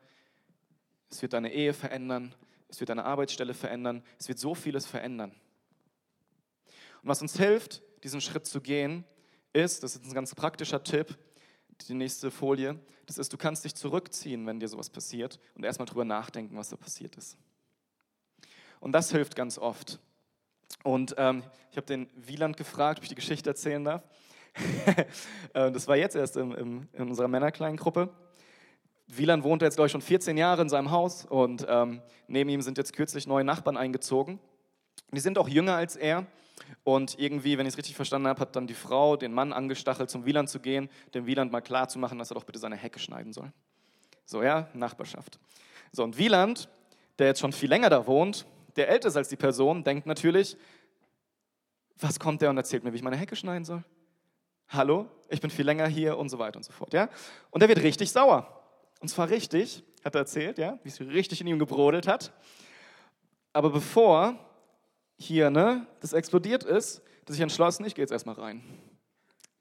Speaker 1: es wird deine Ehe verändern, es wird deine Arbeitsstelle verändern, es wird so vieles verändern. Und was uns hilft, diesen Schritt zu gehen, ist, das ist ein ganz praktischer Tipp, die nächste Folie, das ist, du kannst dich zurückziehen, wenn dir sowas passiert und erstmal drüber nachdenken, was da passiert ist. Und das hilft ganz oft. Und ähm, ich habe den Wieland gefragt, ob ich die Geschichte erzählen darf. Äh, das war jetzt erst im, im, in unserer Männerkleingruppe. Wieland wohnte jetzt, glaube ich, schon 14 Jahre in seinem Haus und ähm, neben ihm sind jetzt kürzlich neue Nachbarn eingezogen. Die sind auch jünger als er und irgendwie, wenn ich es richtig verstanden habe, hat dann die Frau den Mann angestachelt, zum Wieland zu gehen, dem Wieland mal klar zu machen, dass er doch bitte seine Hecke schneiden soll. So, ja, Nachbarschaft. So, und Wieland, der jetzt schon viel länger da wohnt, der älter ist als die Person, denkt natürlich, was kommt der und erzählt mir, wie ich meine Hecke schneiden soll? Hallo, ich bin viel länger hier und so weiter und so fort, ja? Und er wird richtig sauer. Und zwar richtig, hat er erzählt, ja, wie es richtig in ihm gebrodelt hat. Aber bevor hier ne, das explodiert ist, dass ich entschlossen, ich gehe jetzt erstmal rein.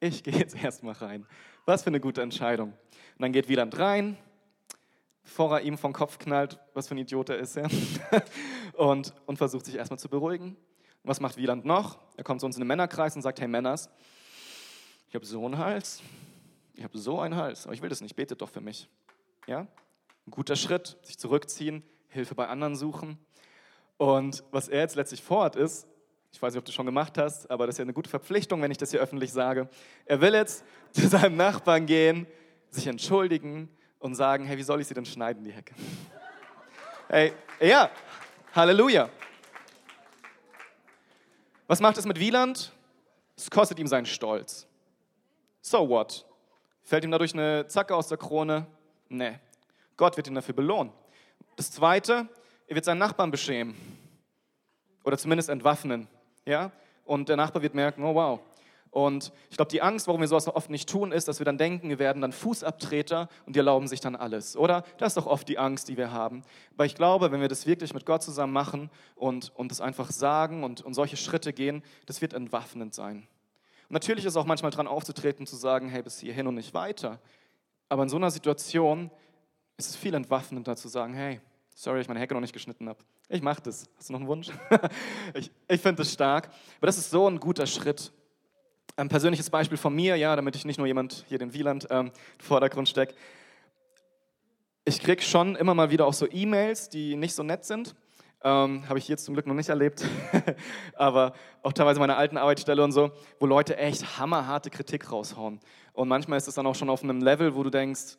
Speaker 1: Ich gehe jetzt erstmal rein. Was für eine gute Entscheidung. Und dann geht Wieland rein, bevor er ihm vom Kopf knallt, was für ein Idiot er ist, ja? und, und versucht sich erstmal zu beruhigen. Und was macht Wieland noch? Er kommt zu uns in den Männerkreis und sagt, hey Männers, ich habe so einen Hals, ich habe so einen Hals, aber ich will das nicht, betet doch für mich. Ja? Ein guter Schritt, sich zurückziehen, Hilfe bei anderen suchen. Und was er jetzt letztlich vorhat ist, ich weiß nicht, ob du schon gemacht hast, aber das ist ja eine gute Verpflichtung, wenn ich das hier öffentlich sage. Er will jetzt zu seinem Nachbarn gehen, sich entschuldigen und sagen, hey, wie soll ich sie denn schneiden, die Hecke? Hey, ja, Halleluja. Was macht es mit Wieland? Es kostet ihm seinen Stolz. So what? Fällt ihm dadurch eine Zacke aus der Krone? Nee, Gott wird ihn dafür belohnen. Das Zweite, er wird seinen Nachbarn beschämen oder zumindest entwaffnen. Ja? Und der Nachbar wird merken, oh wow. Und ich glaube, die Angst, warum wir sowas oft nicht tun, ist, dass wir dann denken, wir werden dann Fußabtreter und die erlauben sich dann alles, oder? Das ist doch oft die Angst, die wir haben. Aber ich glaube, wenn wir das wirklich mit Gott zusammen machen und, und das einfach sagen und, und solche Schritte gehen, das wird entwaffnend sein. Und natürlich ist auch manchmal dran aufzutreten, zu sagen, hey, bis hierhin und nicht weiter. Aber in so einer Situation ist es viel entwaffnender zu sagen, hey, sorry, dass ich meine Hecke noch nicht geschnitten habe. Ich mache das. Hast du noch einen Wunsch? ich ich finde das stark. Aber das ist so ein guter Schritt. Ein persönliches Beispiel von mir, ja, damit ich nicht nur jemand hier den Wieland ähm, im Vordergrund stecke. Ich kriege schon immer mal wieder auch so E-Mails, die nicht so nett sind. Ähm, Habe ich jetzt zum Glück noch nicht erlebt, aber auch teilweise meine alten Arbeitsstelle und so, wo Leute echt hammerharte Kritik raushauen. Und manchmal ist es dann auch schon auf einem Level, wo du denkst,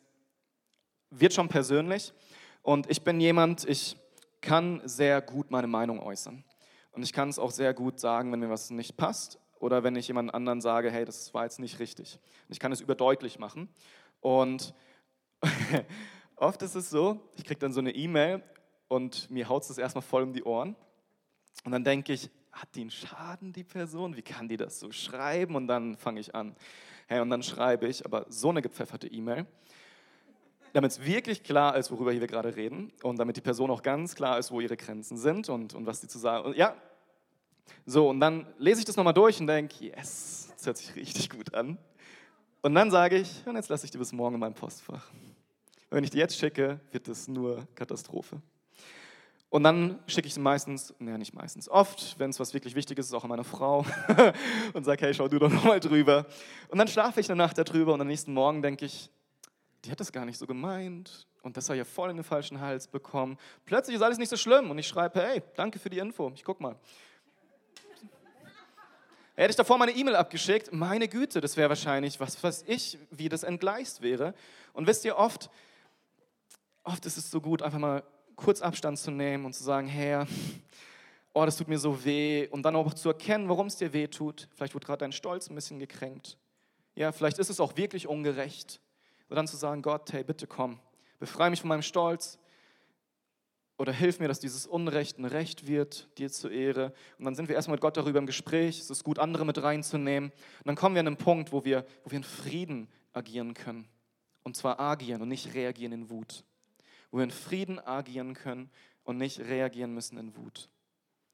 Speaker 1: wird schon persönlich. Und ich bin jemand, ich kann sehr gut meine Meinung äußern. Und ich kann es auch sehr gut sagen, wenn mir was nicht passt oder wenn ich jemand anderen sage, hey, das war jetzt nicht richtig. Ich kann es überdeutlich machen. Und oft ist es so, ich kriege dann so eine E-Mail und mir haut es erstmal voll um die Ohren. Und dann denke ich, hat die einen Schaden, die Person? Wie kann die das so schreiben? Und dann fange ich an. Hey, und dann schreibe ich, aber so eine gepfefferte E-Mail, damit es wirklich klar ist, worüber wir gerade reden und damit die Person auch ganz klar ist, wo ihre Grenzen sind und, und was die zu sagen. Und ja, so, und dann lese ich das nochmal durch und denke, yes, das hört sich richtig gut an. Und dann sage ich, und jetzt lasse ich die bis morgen in meinem Postfach. Wenn ich die jetzt schicke, wird das nur Katastrophe. Und dann schicke ich sie meistens, naja, nicht meistens, oft, wenn es was wirklich Wichtiges ist, auch an meine Frau und sage, hey, schau du doch nochmal drüber. Und dann schlafe ich eine Nacht darüber und am nächsten Morgen denke ich, die hat das gar nicht so gemeint und das hat ja voll in den falschen Hals bekommen. Plötzlich ist alles nicht so schlimm und ich schreibe, hey, danke für die Info, ich guck mal. Hätte ich davor meine E-Mail abgeschickt, meine Güte, das wäre wahrscheinlich, was weiß ich, wie das entgleist wäre. Und wisst ihr, oft, oft ist es so gut, einfach mal kurz Abstand zu nehmen und zu sagen, Herr, oh, das tut mir so weh. Und dann auch zu erkennen, warum es dir weh tut. Vielleicht wurde gerade dein Stolz ein bisschen gekränkt. Ja, vielleicht ist es auch wirklich ungerecht. Und dann zu sagen, Gott, hey, bitte komm, befreie mich von meinem Stolz. Oder hilf mir, dass dieses Unrecht ein Recht wird, dir zur Ehre. Und dann sind wir erstmal mit Gott darüber im Gespräch. Es ist gut, andere mit reinzunehmen. Und dann kommen wir an einen Punkt, wo wir, wo wir in Frieden agieren können. Und zwar agieren und nicht reagieren in Wut wo wir in Frieden agieren können und nicht reagieren müssen in Wut.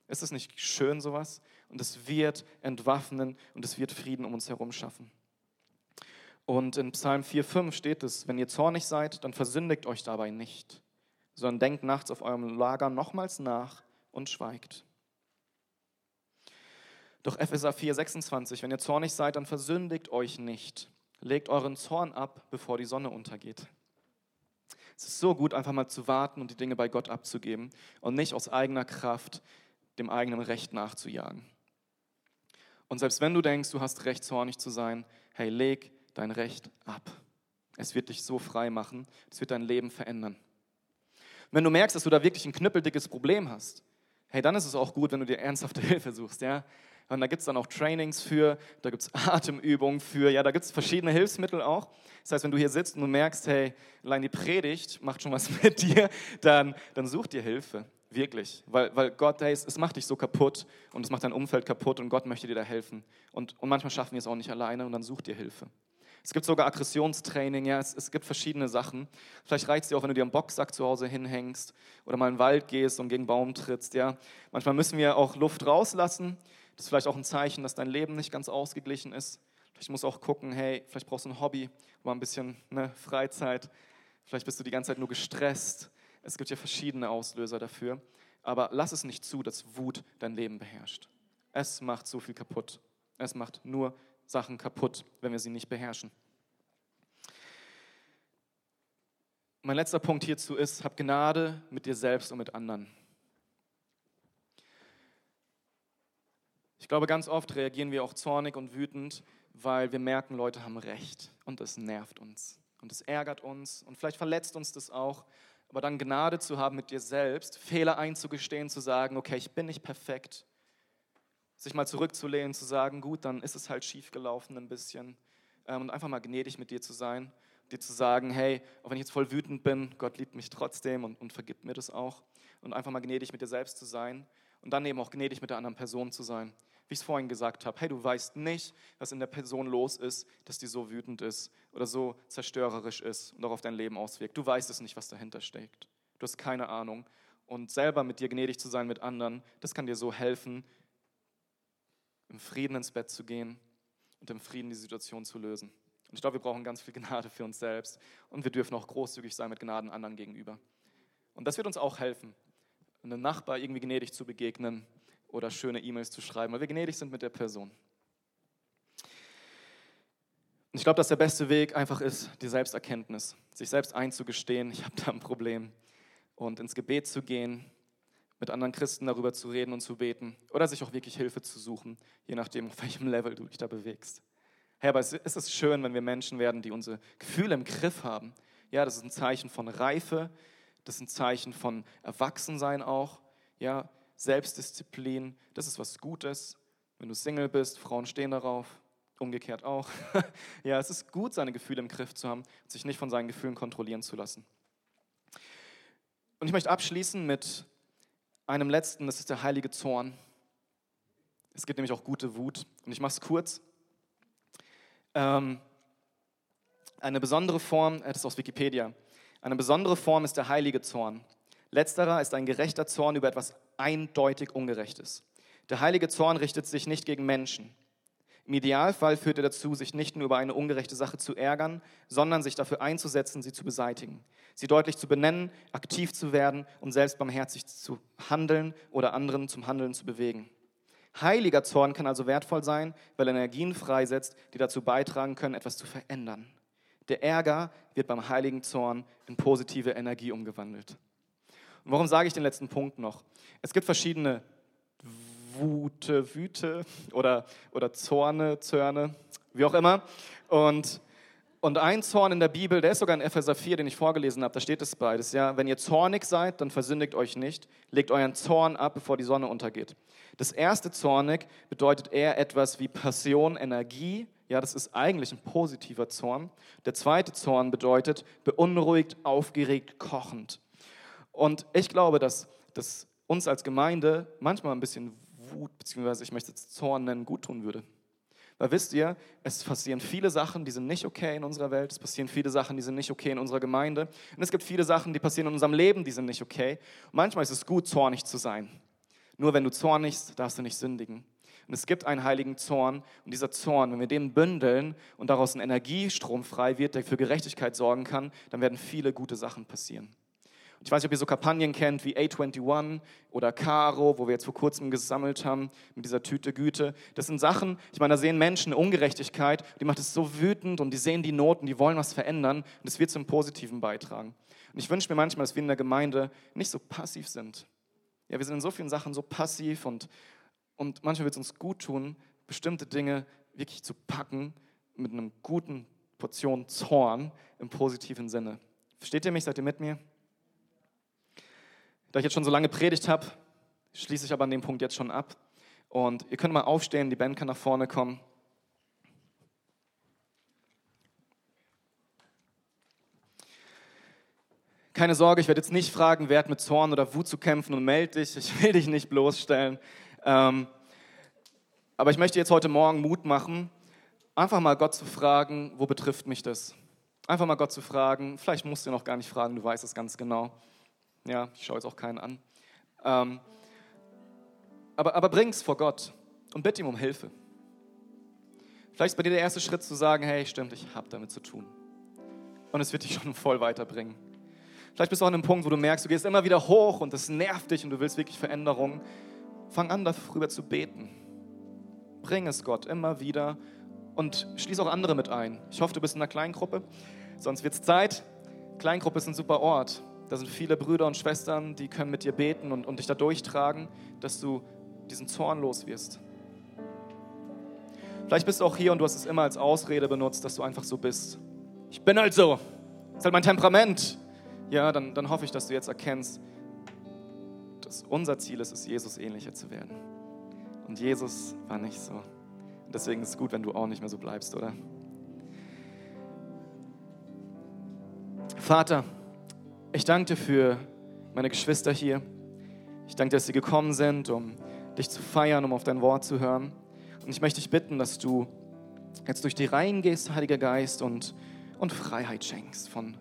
Speaker 1: Ist es nicht schön sowas? Und es wird entwaffnen und es wird Frieden um uns herum schaffen. Und in Psalm 4,5 steht es, wenn ihr zornig seid, dann versündigt euch dabei nicht, sondern denkt nachts auf eurem Lager nochmals nach und schweigt. Doch Epheser 4,26, wenn ihr zornig seid, dann versündigt euch nicht. Legt euren Zorn ab, bevor die Sonne untergeht. Es ist so gut, einfach mal zu warten und die Dinge bei Gott abzugeben und nicht aus eigener Kraft dem eigenen Recht nachzujagen. Und selbst wenn du denkst, du hast Recht, zornig zu sein, hey, leg dein Recht ab. Es wird dich so frei machen, es wird dein Leben verändern. wenn du merkst, dass du da wirklich ein knüppeldickes Problem hast, hey, dann ist es auch gut, wenn du dir ernsthafte Hilfe suchst, ja. Und da gibt es dann auch Trainings für, da gibt es Atemübungen für, ja, da gibt es verschiedene Hilfsmittel auch. Das heißt, wenn du hier sitzt und du merkst, hey, allein die Predigt macht schon was mit dir, dann, dann such dir Hilfe. Wirklich. Weil, weil Gott, hey, es, macht dich so kaputt und es macht dein Umfeld kaputt und Gott möchte dir da helfen. Und, und manchmal schaffen wir es auch nicht alleine und dann such dir Hilfe. Es gibt sogar Aggressionstraining, ja, es, es gibt verschiedene Sachen. Vielleicht reicht es dir auch, wenn du dir einen Boxsack zu Hause hinhängst oder mal in den Wald gehst und gegen einen Baum trittst, ja. Manchmal müssen wir auch Luft rauslassen das ist vielleicht auch ein Zeichen, dass dein Leben nicht ganz ausgeglichen ist. Vielleicht musst du auch gucken, hey, vielleicht brauchst du ein Hobby, mal ein bisschen ne, Freizeit. Vielleicht bist du die ganze Zeit nur gestresst. Es gibt ja verschiedene Auslöser dafür. Aber lass es nicht zu, dass Wut dein Leben beherrscht. Es macht so viel kaputt. Es macht nur Sachen kaputt, wenn wir sie nicht beherrschen. Mein letzter Punkt hierzu ist, hab Gnade mit dir selbst und mit anderen. Ich glaube, ganz oft reagieren wir auch zornig und wütend, weil wir merken, Leute haben recht und das nervt uns und es ärgert uns und vielleicht verletzt uns das auch. Aber dann Gnade zu haben mit dir selbst, Fehler einzugestehen, zu sagen, okay, ich bin nicht perfekt, sich mal zurückzulehnen, zu sagen, gut, dann ist es halt schief gelaufen ein bisschen ähm, und einfach mal gnädig mit dir zu sein, dir zu sagen, hey, auch wenn ich jetzt voll wütend bin, Gott liebt mich trotzdem und, und vergibt mir das auch und einfach mal gnädig mit dir selbst zu sein und dann eben auch gnädig mit der anderen Person zu sein wie ich es vorhin gesagt habe, hey, du weißt nicht, was in der Person los ist, dass die so wütend ist oder so zerstörerisch ist und auch auf dein Leben auswirkt. Du weißt es nicht, was dahinter steckt. Du hast keine Ahnung. Und selber mit dir gnädig zu sein mit anderen, das kann dir so helfen, im Frieden ins Bett zu gehen und im Frieden die Situation zu lösen. Und ich glaube, wir brauchen ganz viel Gnade für uns selbst und wir dürfen auch großzügig sein mit Gnaden anderen gegenüber. Und das wird uns auch helfen, einem Nachbar irgendwie gnädig zu begegnen, oder schöne E-Mails zu schreiben, weil wir gnädig sind mit der Person. Und ich glaube, dass der beste Weg einfach ist, die Selbsterkenntnis, sich selbst einzugestehen, ich habe da ein Problem und ins Gebet zu gehen, mit anderen Christen darüber zu reden und zu beten oder sich auch wirklich Hilfe zu suchen, je nachdem, auf welchem Level du dich da bewegst. Hey, aber es ist schön, wenn wir Menschen werden, die unsere Gefühle im Griff haben. Ja, das ist ein Zeichen von Reife, das ist ein Zeichen von Erwachsensein auch. Ja, Selbstdisziplin, das ist was Gutes. Wenn du Single bist, Frauen stehen darauf, umgekehrt auch. ja, es ist gut, seine Gefühle im Griff zu haben, sich nicht von seinen Gefühlen kontrollieren zu lassen. Und ich möchte abschließen mit einem letzten, das ist der heilige Zorn. Es gibt nämlich auch gute Wut. Und ich mache es kurz. Ähm, eine besondere Form, äh, das ist aus Wikipedia, eine besondere Form ist der heilige Zorn. Letzterer ist ein gerechter Zorn über etwas eindeutig Ungerechtes. Der heilige Zorn richtet sich nicht gegen Menschen. Im Idealfall führt er dazu, sich nicht nur über eine ungerechte Sache zu ärgern, sondern sich dafür einzusetzen, sie zu beseitigen, sie deutlich zu benennen, aktiv zu werden und selbst barmherzig zu handeln oder anderen zum Handeln zu bewegen. Heiliger Zorn kann also wertvoll sein, weil er Energien freisetzt, die dazu beitragen können, etwas zu verändern. Der Ärger wird beim heiligen Zorn in positive Energie umgewandelt. Und warum sage ich den letzten Punkt noch? Es gibt verschiedene Wute, Wüte oder, oder Zorne, Zörne, wie auch immer. Und, und ein Zorn in der Bibel, der ist sogar in Epheser 4, den ich vorgelesen habe, da steht es beides. Ja? Wenn ihr zornig seid, dann versündigt euch nicht, legt euren Zorn ab, bevor die Sonne untergeht. Das erste zornig bedeutet eher etwas wie Passion, Energie. Ja, das ist eigentlich ein positiver Zorn. Der zweite Zorn bedeutet beunruhigt, aufgeregt, kochend. Und ich glaube, dass, dass uns als Gemeinde manchmal ein bisschen Wut, beziehungsweise ich möchte es Zorn nennen, gut tun würde. Weil wisst ihr, es passieren viele Sachen, die sind nicht okay in unserer Welt. Es passieren viele Sachen, die sind nicht okay in unserer Gemeinde. Und es gibt viele Sachen, die passieren in unserem Leben, die sind nicht okay. Und manchmal ist es gut, zornig zu sein. Nur wenn du zornigst, darfst du nicht sündigen. Und es gibt einen heiligen Zorn. Und dieser Zorn, wenn wir den bündeln und daraus ein Energiestrom frei wird, der für Gerechtigkeit sorgen kann, dann werden viele gute Sachen passieren. Ich weiß nicht, ob ihr so Kampagnen kennt wie A21 oder Caro, wo wir jetzt vor kurzem gesammelt haben mit dieser Tüte Güte. Das sind Sachen, ich meine, da sehen Menschen Ungerechtigkeit, die macht es so wütend und die sehen die Noten, die wollen was verändern und es wird zum Positiven beitragen. Und ich wünsche mir manchmal, dass wir in der Gemeinde nicht so passiv sind. Ja, wir sind in so vielen Sachen so passiv und, und manchmal wird es uns gut tun, bestimmte Dinge wirklich zu packen mit einem guten Portion Zorn im positiven Sinne. Versteht ihr mich? Seid ihr mit mir? Da ich jetzt schon so lange predigt habe, schließe ich aber an dem Punkt jetzt schon ab. Und ihr könnt mal aufstehen, die Band kann nach vorne kommen. Keine Sorge, ich werde jetzt nicht fragen, wer hat mit Zorn oder Wut zu kämpfen und melde dich. Ich will dich nicht bloßstellen. Ähm, aber ich möchte jetzt heute Morgen Mut machen, einfach mal Gott zu fragen, wo betrifft mich das? Einfach mal Gott zu fragen, vielleicht musst du noch gar nicht fragen, du weißt es ganz genau. Ja, ich schaue jetzt auch keinen an. Ähm, aber, aber bring es vor Gott und bitte ihm um Hilfe. Vielleicht ist bei dir der erste Schritt zu sagen, hey, stimmt, ich habe damit zu tun. Und es wird dich schon voll weiterbringen. Vielleicht bist du auch an einem Punkt, wo du merkst, du gehst immer wieder hoch und das nervt dich und du willst wirklich Veränderungen. Fang an, darüber zu beten. Bring es Gott immer wieder und schließ auch andere mit ein. Ich hoffe, du bist in einer Kleingruppe, sonst wird es Zeit. Kleingruppe ist ein super Ort. Da sind viele Brüder und Schwestern, die können mit dir beten und, und dich da durchtragen, dass du diesen Zorn los wirst. Vielleicht bist du auch hier und du hast es immer als Ausrede benutzt, dass du einfach so bist. Ich bin halt so. Das ist halt mein Temperament. Ja, dann, dann hoffe ich, dass du jetzt erkennst, dass unser Ziel ist es, Jesus ähnlicher zu werden. Und Jesus war nicht so. Und deswegen ist es gut, wenn du auch nicht mehr so bleibst, oder? Vater, ich danke dir für meine Geschwister hier. Ich danke dir, dass sie gekommen sind, um dich zu feiern, um auf dein Wort zu hören. Und ich möchte dich bitten, dass du jetzt durch die Reihen gehst, Heiliger Geist, und, und Freiheit schenkst von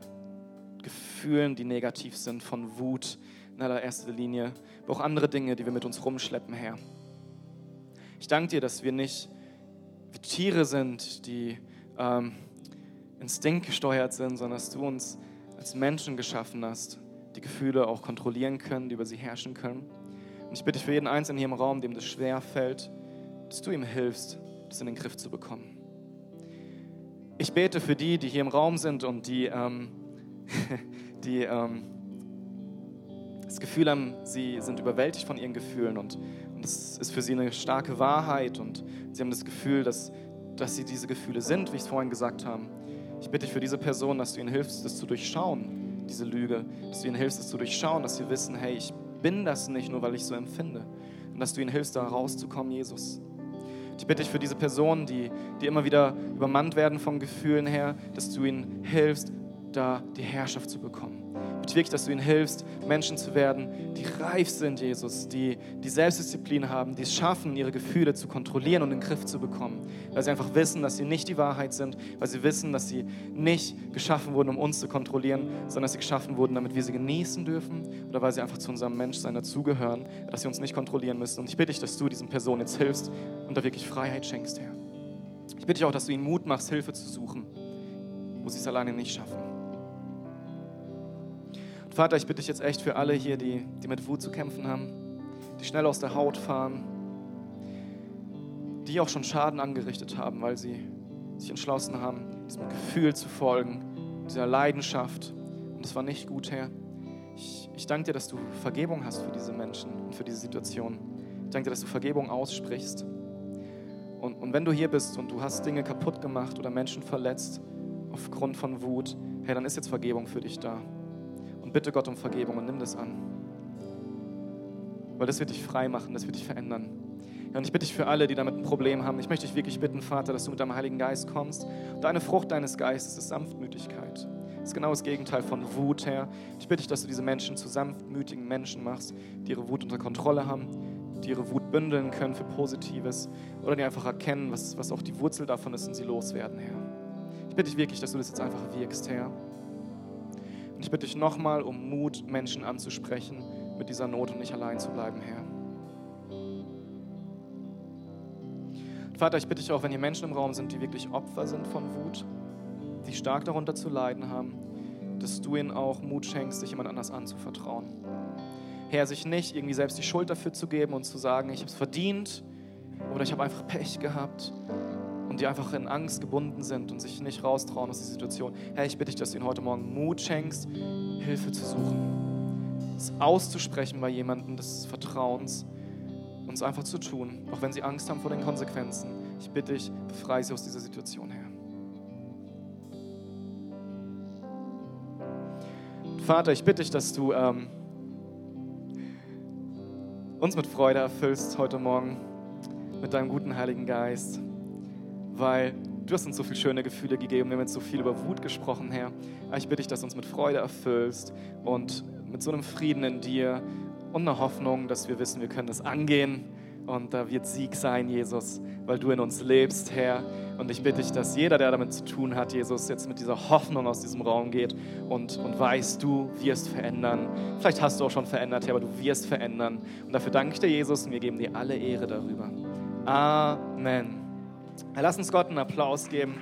Speaker 1: Gefühlen, die negativ sind, von Wut in allererster Linie, aber auch andere Dinge, die wir mit uns rumschleppen, Herr. Ich danke dir, dass wir nicht wie Tiere sind, die ähm, Instinkt gesteuert sind, sondern dass du uns als Menschen geschaffen hast, die Gefühle auch kontrollieren können, die über sie herrschen können. Und ich bitte für jeden Einzelnen hier im Raum, dem das schwer fällt, dass du ihm hilfst, das in den Griff zu bekommen. Ich bete für die, die hier im Raum sind und die, ähm, die ähm, das Gefühl haben, sie sind überwältigt von ihren Gefühlen und, und das ist für sie eine starke Wahrheit und sie haben das Gefühl, dass, dass sie diese Gefühle sind, wie ich es vorhin gesagt habe. Ich bitte dich für diese Person, dass du ihnen hilfst, das zu durchschauen, diese Lüge, dass du ihnen hilfst, das zu durchschauen, dass sie wissen, hey, ich bin das nicht nur, weil ich so empfinde. Und dass du ihnen hilfst, da rauszukommen, Jesus. Ich bitte dich für diese Personen, die, die immer wieder übermannt werden von Gefühlen her, dass du ihnen hilfst, da die Herrschaft zu bekommen. Bitte wirklich, dass du ihnen hilfst, Menschen zu werden, die reif sind, Jesus, die, die Selbstdisziplin haben, die es schaffen, ihre Gefühle zu kontrollieren und in den Griff zu bekommen. Weil sie einfach wissen, dass sie nicht die Wahrheit sind, weil sie wissen, dass sie nicht geschaffen wurden, um uns zu kontrollieren, sondern dass sie geschaffen wurden, damit wir sie genießen dürfen oder weil sie einfach zu unserem Menschsein dazugehören, dass sie uns nicht kontrollieren müssen. Und ich bitte dich, dass du diesen Personen jetzt hilfst und da wirklich Freiheit schenkst, Herr. Ich bitte dich auch, dass du ihnen Mut machst, Hilfe zu suchen, wo sie es alleine nicht schaffen. Vater, ich bitte dich jetzt echt für alle hier, die, die mit Wut zu kämpfen haben, die schnell aus der Haut fahren, die auch schon Schaden angerichtet haben, weil sie sich entschlossen haben, diesem Gefühl zu folgen, dieser Leidenschaft. Und das war nicht gut, Herr. Ich, ich danke dir, dass du Vergebung hast für diese Menschen und für diese Situation. Ich danke dir, dass du Vergebung aussprichst. Und, und wenn du hier bist und du hast Dinge kaputt gemacht oder Menschen verletzt aufgrund von Wut, hey, dann ist jetzt Vergebung für dich da. Und bitte Gott um Vergebung und nimm das an. Weil das wird dich frei machen, das wird dich verändern. Ja, und ich bitte dich für alle, die damit ein Problem haben, ich möchte dich wirklich bitten, Vater, dass du mit deinem Heiligen Geist kommst. Und eine Frucht deines Geistes ist Sanftmütigkeit. Das ist genau das Gegenteil von Wut, Herr. Ich bitte dich, dass du diese Menschen zu sanftmütigen Menschen machst, die ihre Wut unter Kontrolle haben, die ihre Wut bündeln können für Positives oder die einfach erkennen, was, was auch die Wurzel davon ist und sie loswerden, Herr. Ich bitte dich wirklich, dass du das jetzt einfach wirkst, Herr. Und ich bitte dich nochmal um Mut, Menschen anzusprechen, mit dieser Not und nicht allein zu bleiben, Herr. Vater, ich bitte dich auch, wenn hier Menschen im Raum sind, die wirklich Opfer sind von Wut, die stark darunter zu leiden haben, dass du ihnen auch Mut schenkst, sich jemand anders anzuvertrauen. Herr, sich nicht irgendwie selbst die Schuld dafür zu geben und zu sagen, ich habe es verdient oder ich habe einfach Pech gehabt und die einfach in Angst gebunden sind und sich nicht raustrauen aus der Situation. Herr, ich bitte dich, dass du ihnen heute Morgen Mut schenkst, Hilfe zu suchen, es auszusprechen bei jemandem des Vertrauens und es einfach zu tun, auch wenn sie Angst haben vor den Konsequenzen. Ich bitte dich, befreie sie aus dieser Situation, Herr. Vater, ich bitte dich, dass du ähm, uns mit Freude erfüllst heute Morgen, mit deinem guten Heiligen Geist, weil du hast uns so viele schöne Gefühle gegeben, wir haben jetzt so viel über Wut gesprochen, Herr. Ich bitte dich, dass du uns mit Freude erfüllst und mit so einem Frieden in dir und einer Hoffnung, dass wir wissen, wir können das angehen und da wird Sieg sein, Jesus, weil du in uns lebst, Herr. Und ich bitte dich, dass jeder, der damit zu tun hat, Jesus, jetzt mit dieser Hoffnung aus diesem Raum geht und, und weiß, du wirst verändern. Vielleicht hast du auch schon verändert, Herr, aber du wirst verändern. Und dafür danke ich dir, Jesus, und wir geben dir alle Ehre darüber. Amen. Lass uns Gott einen Applaus geben.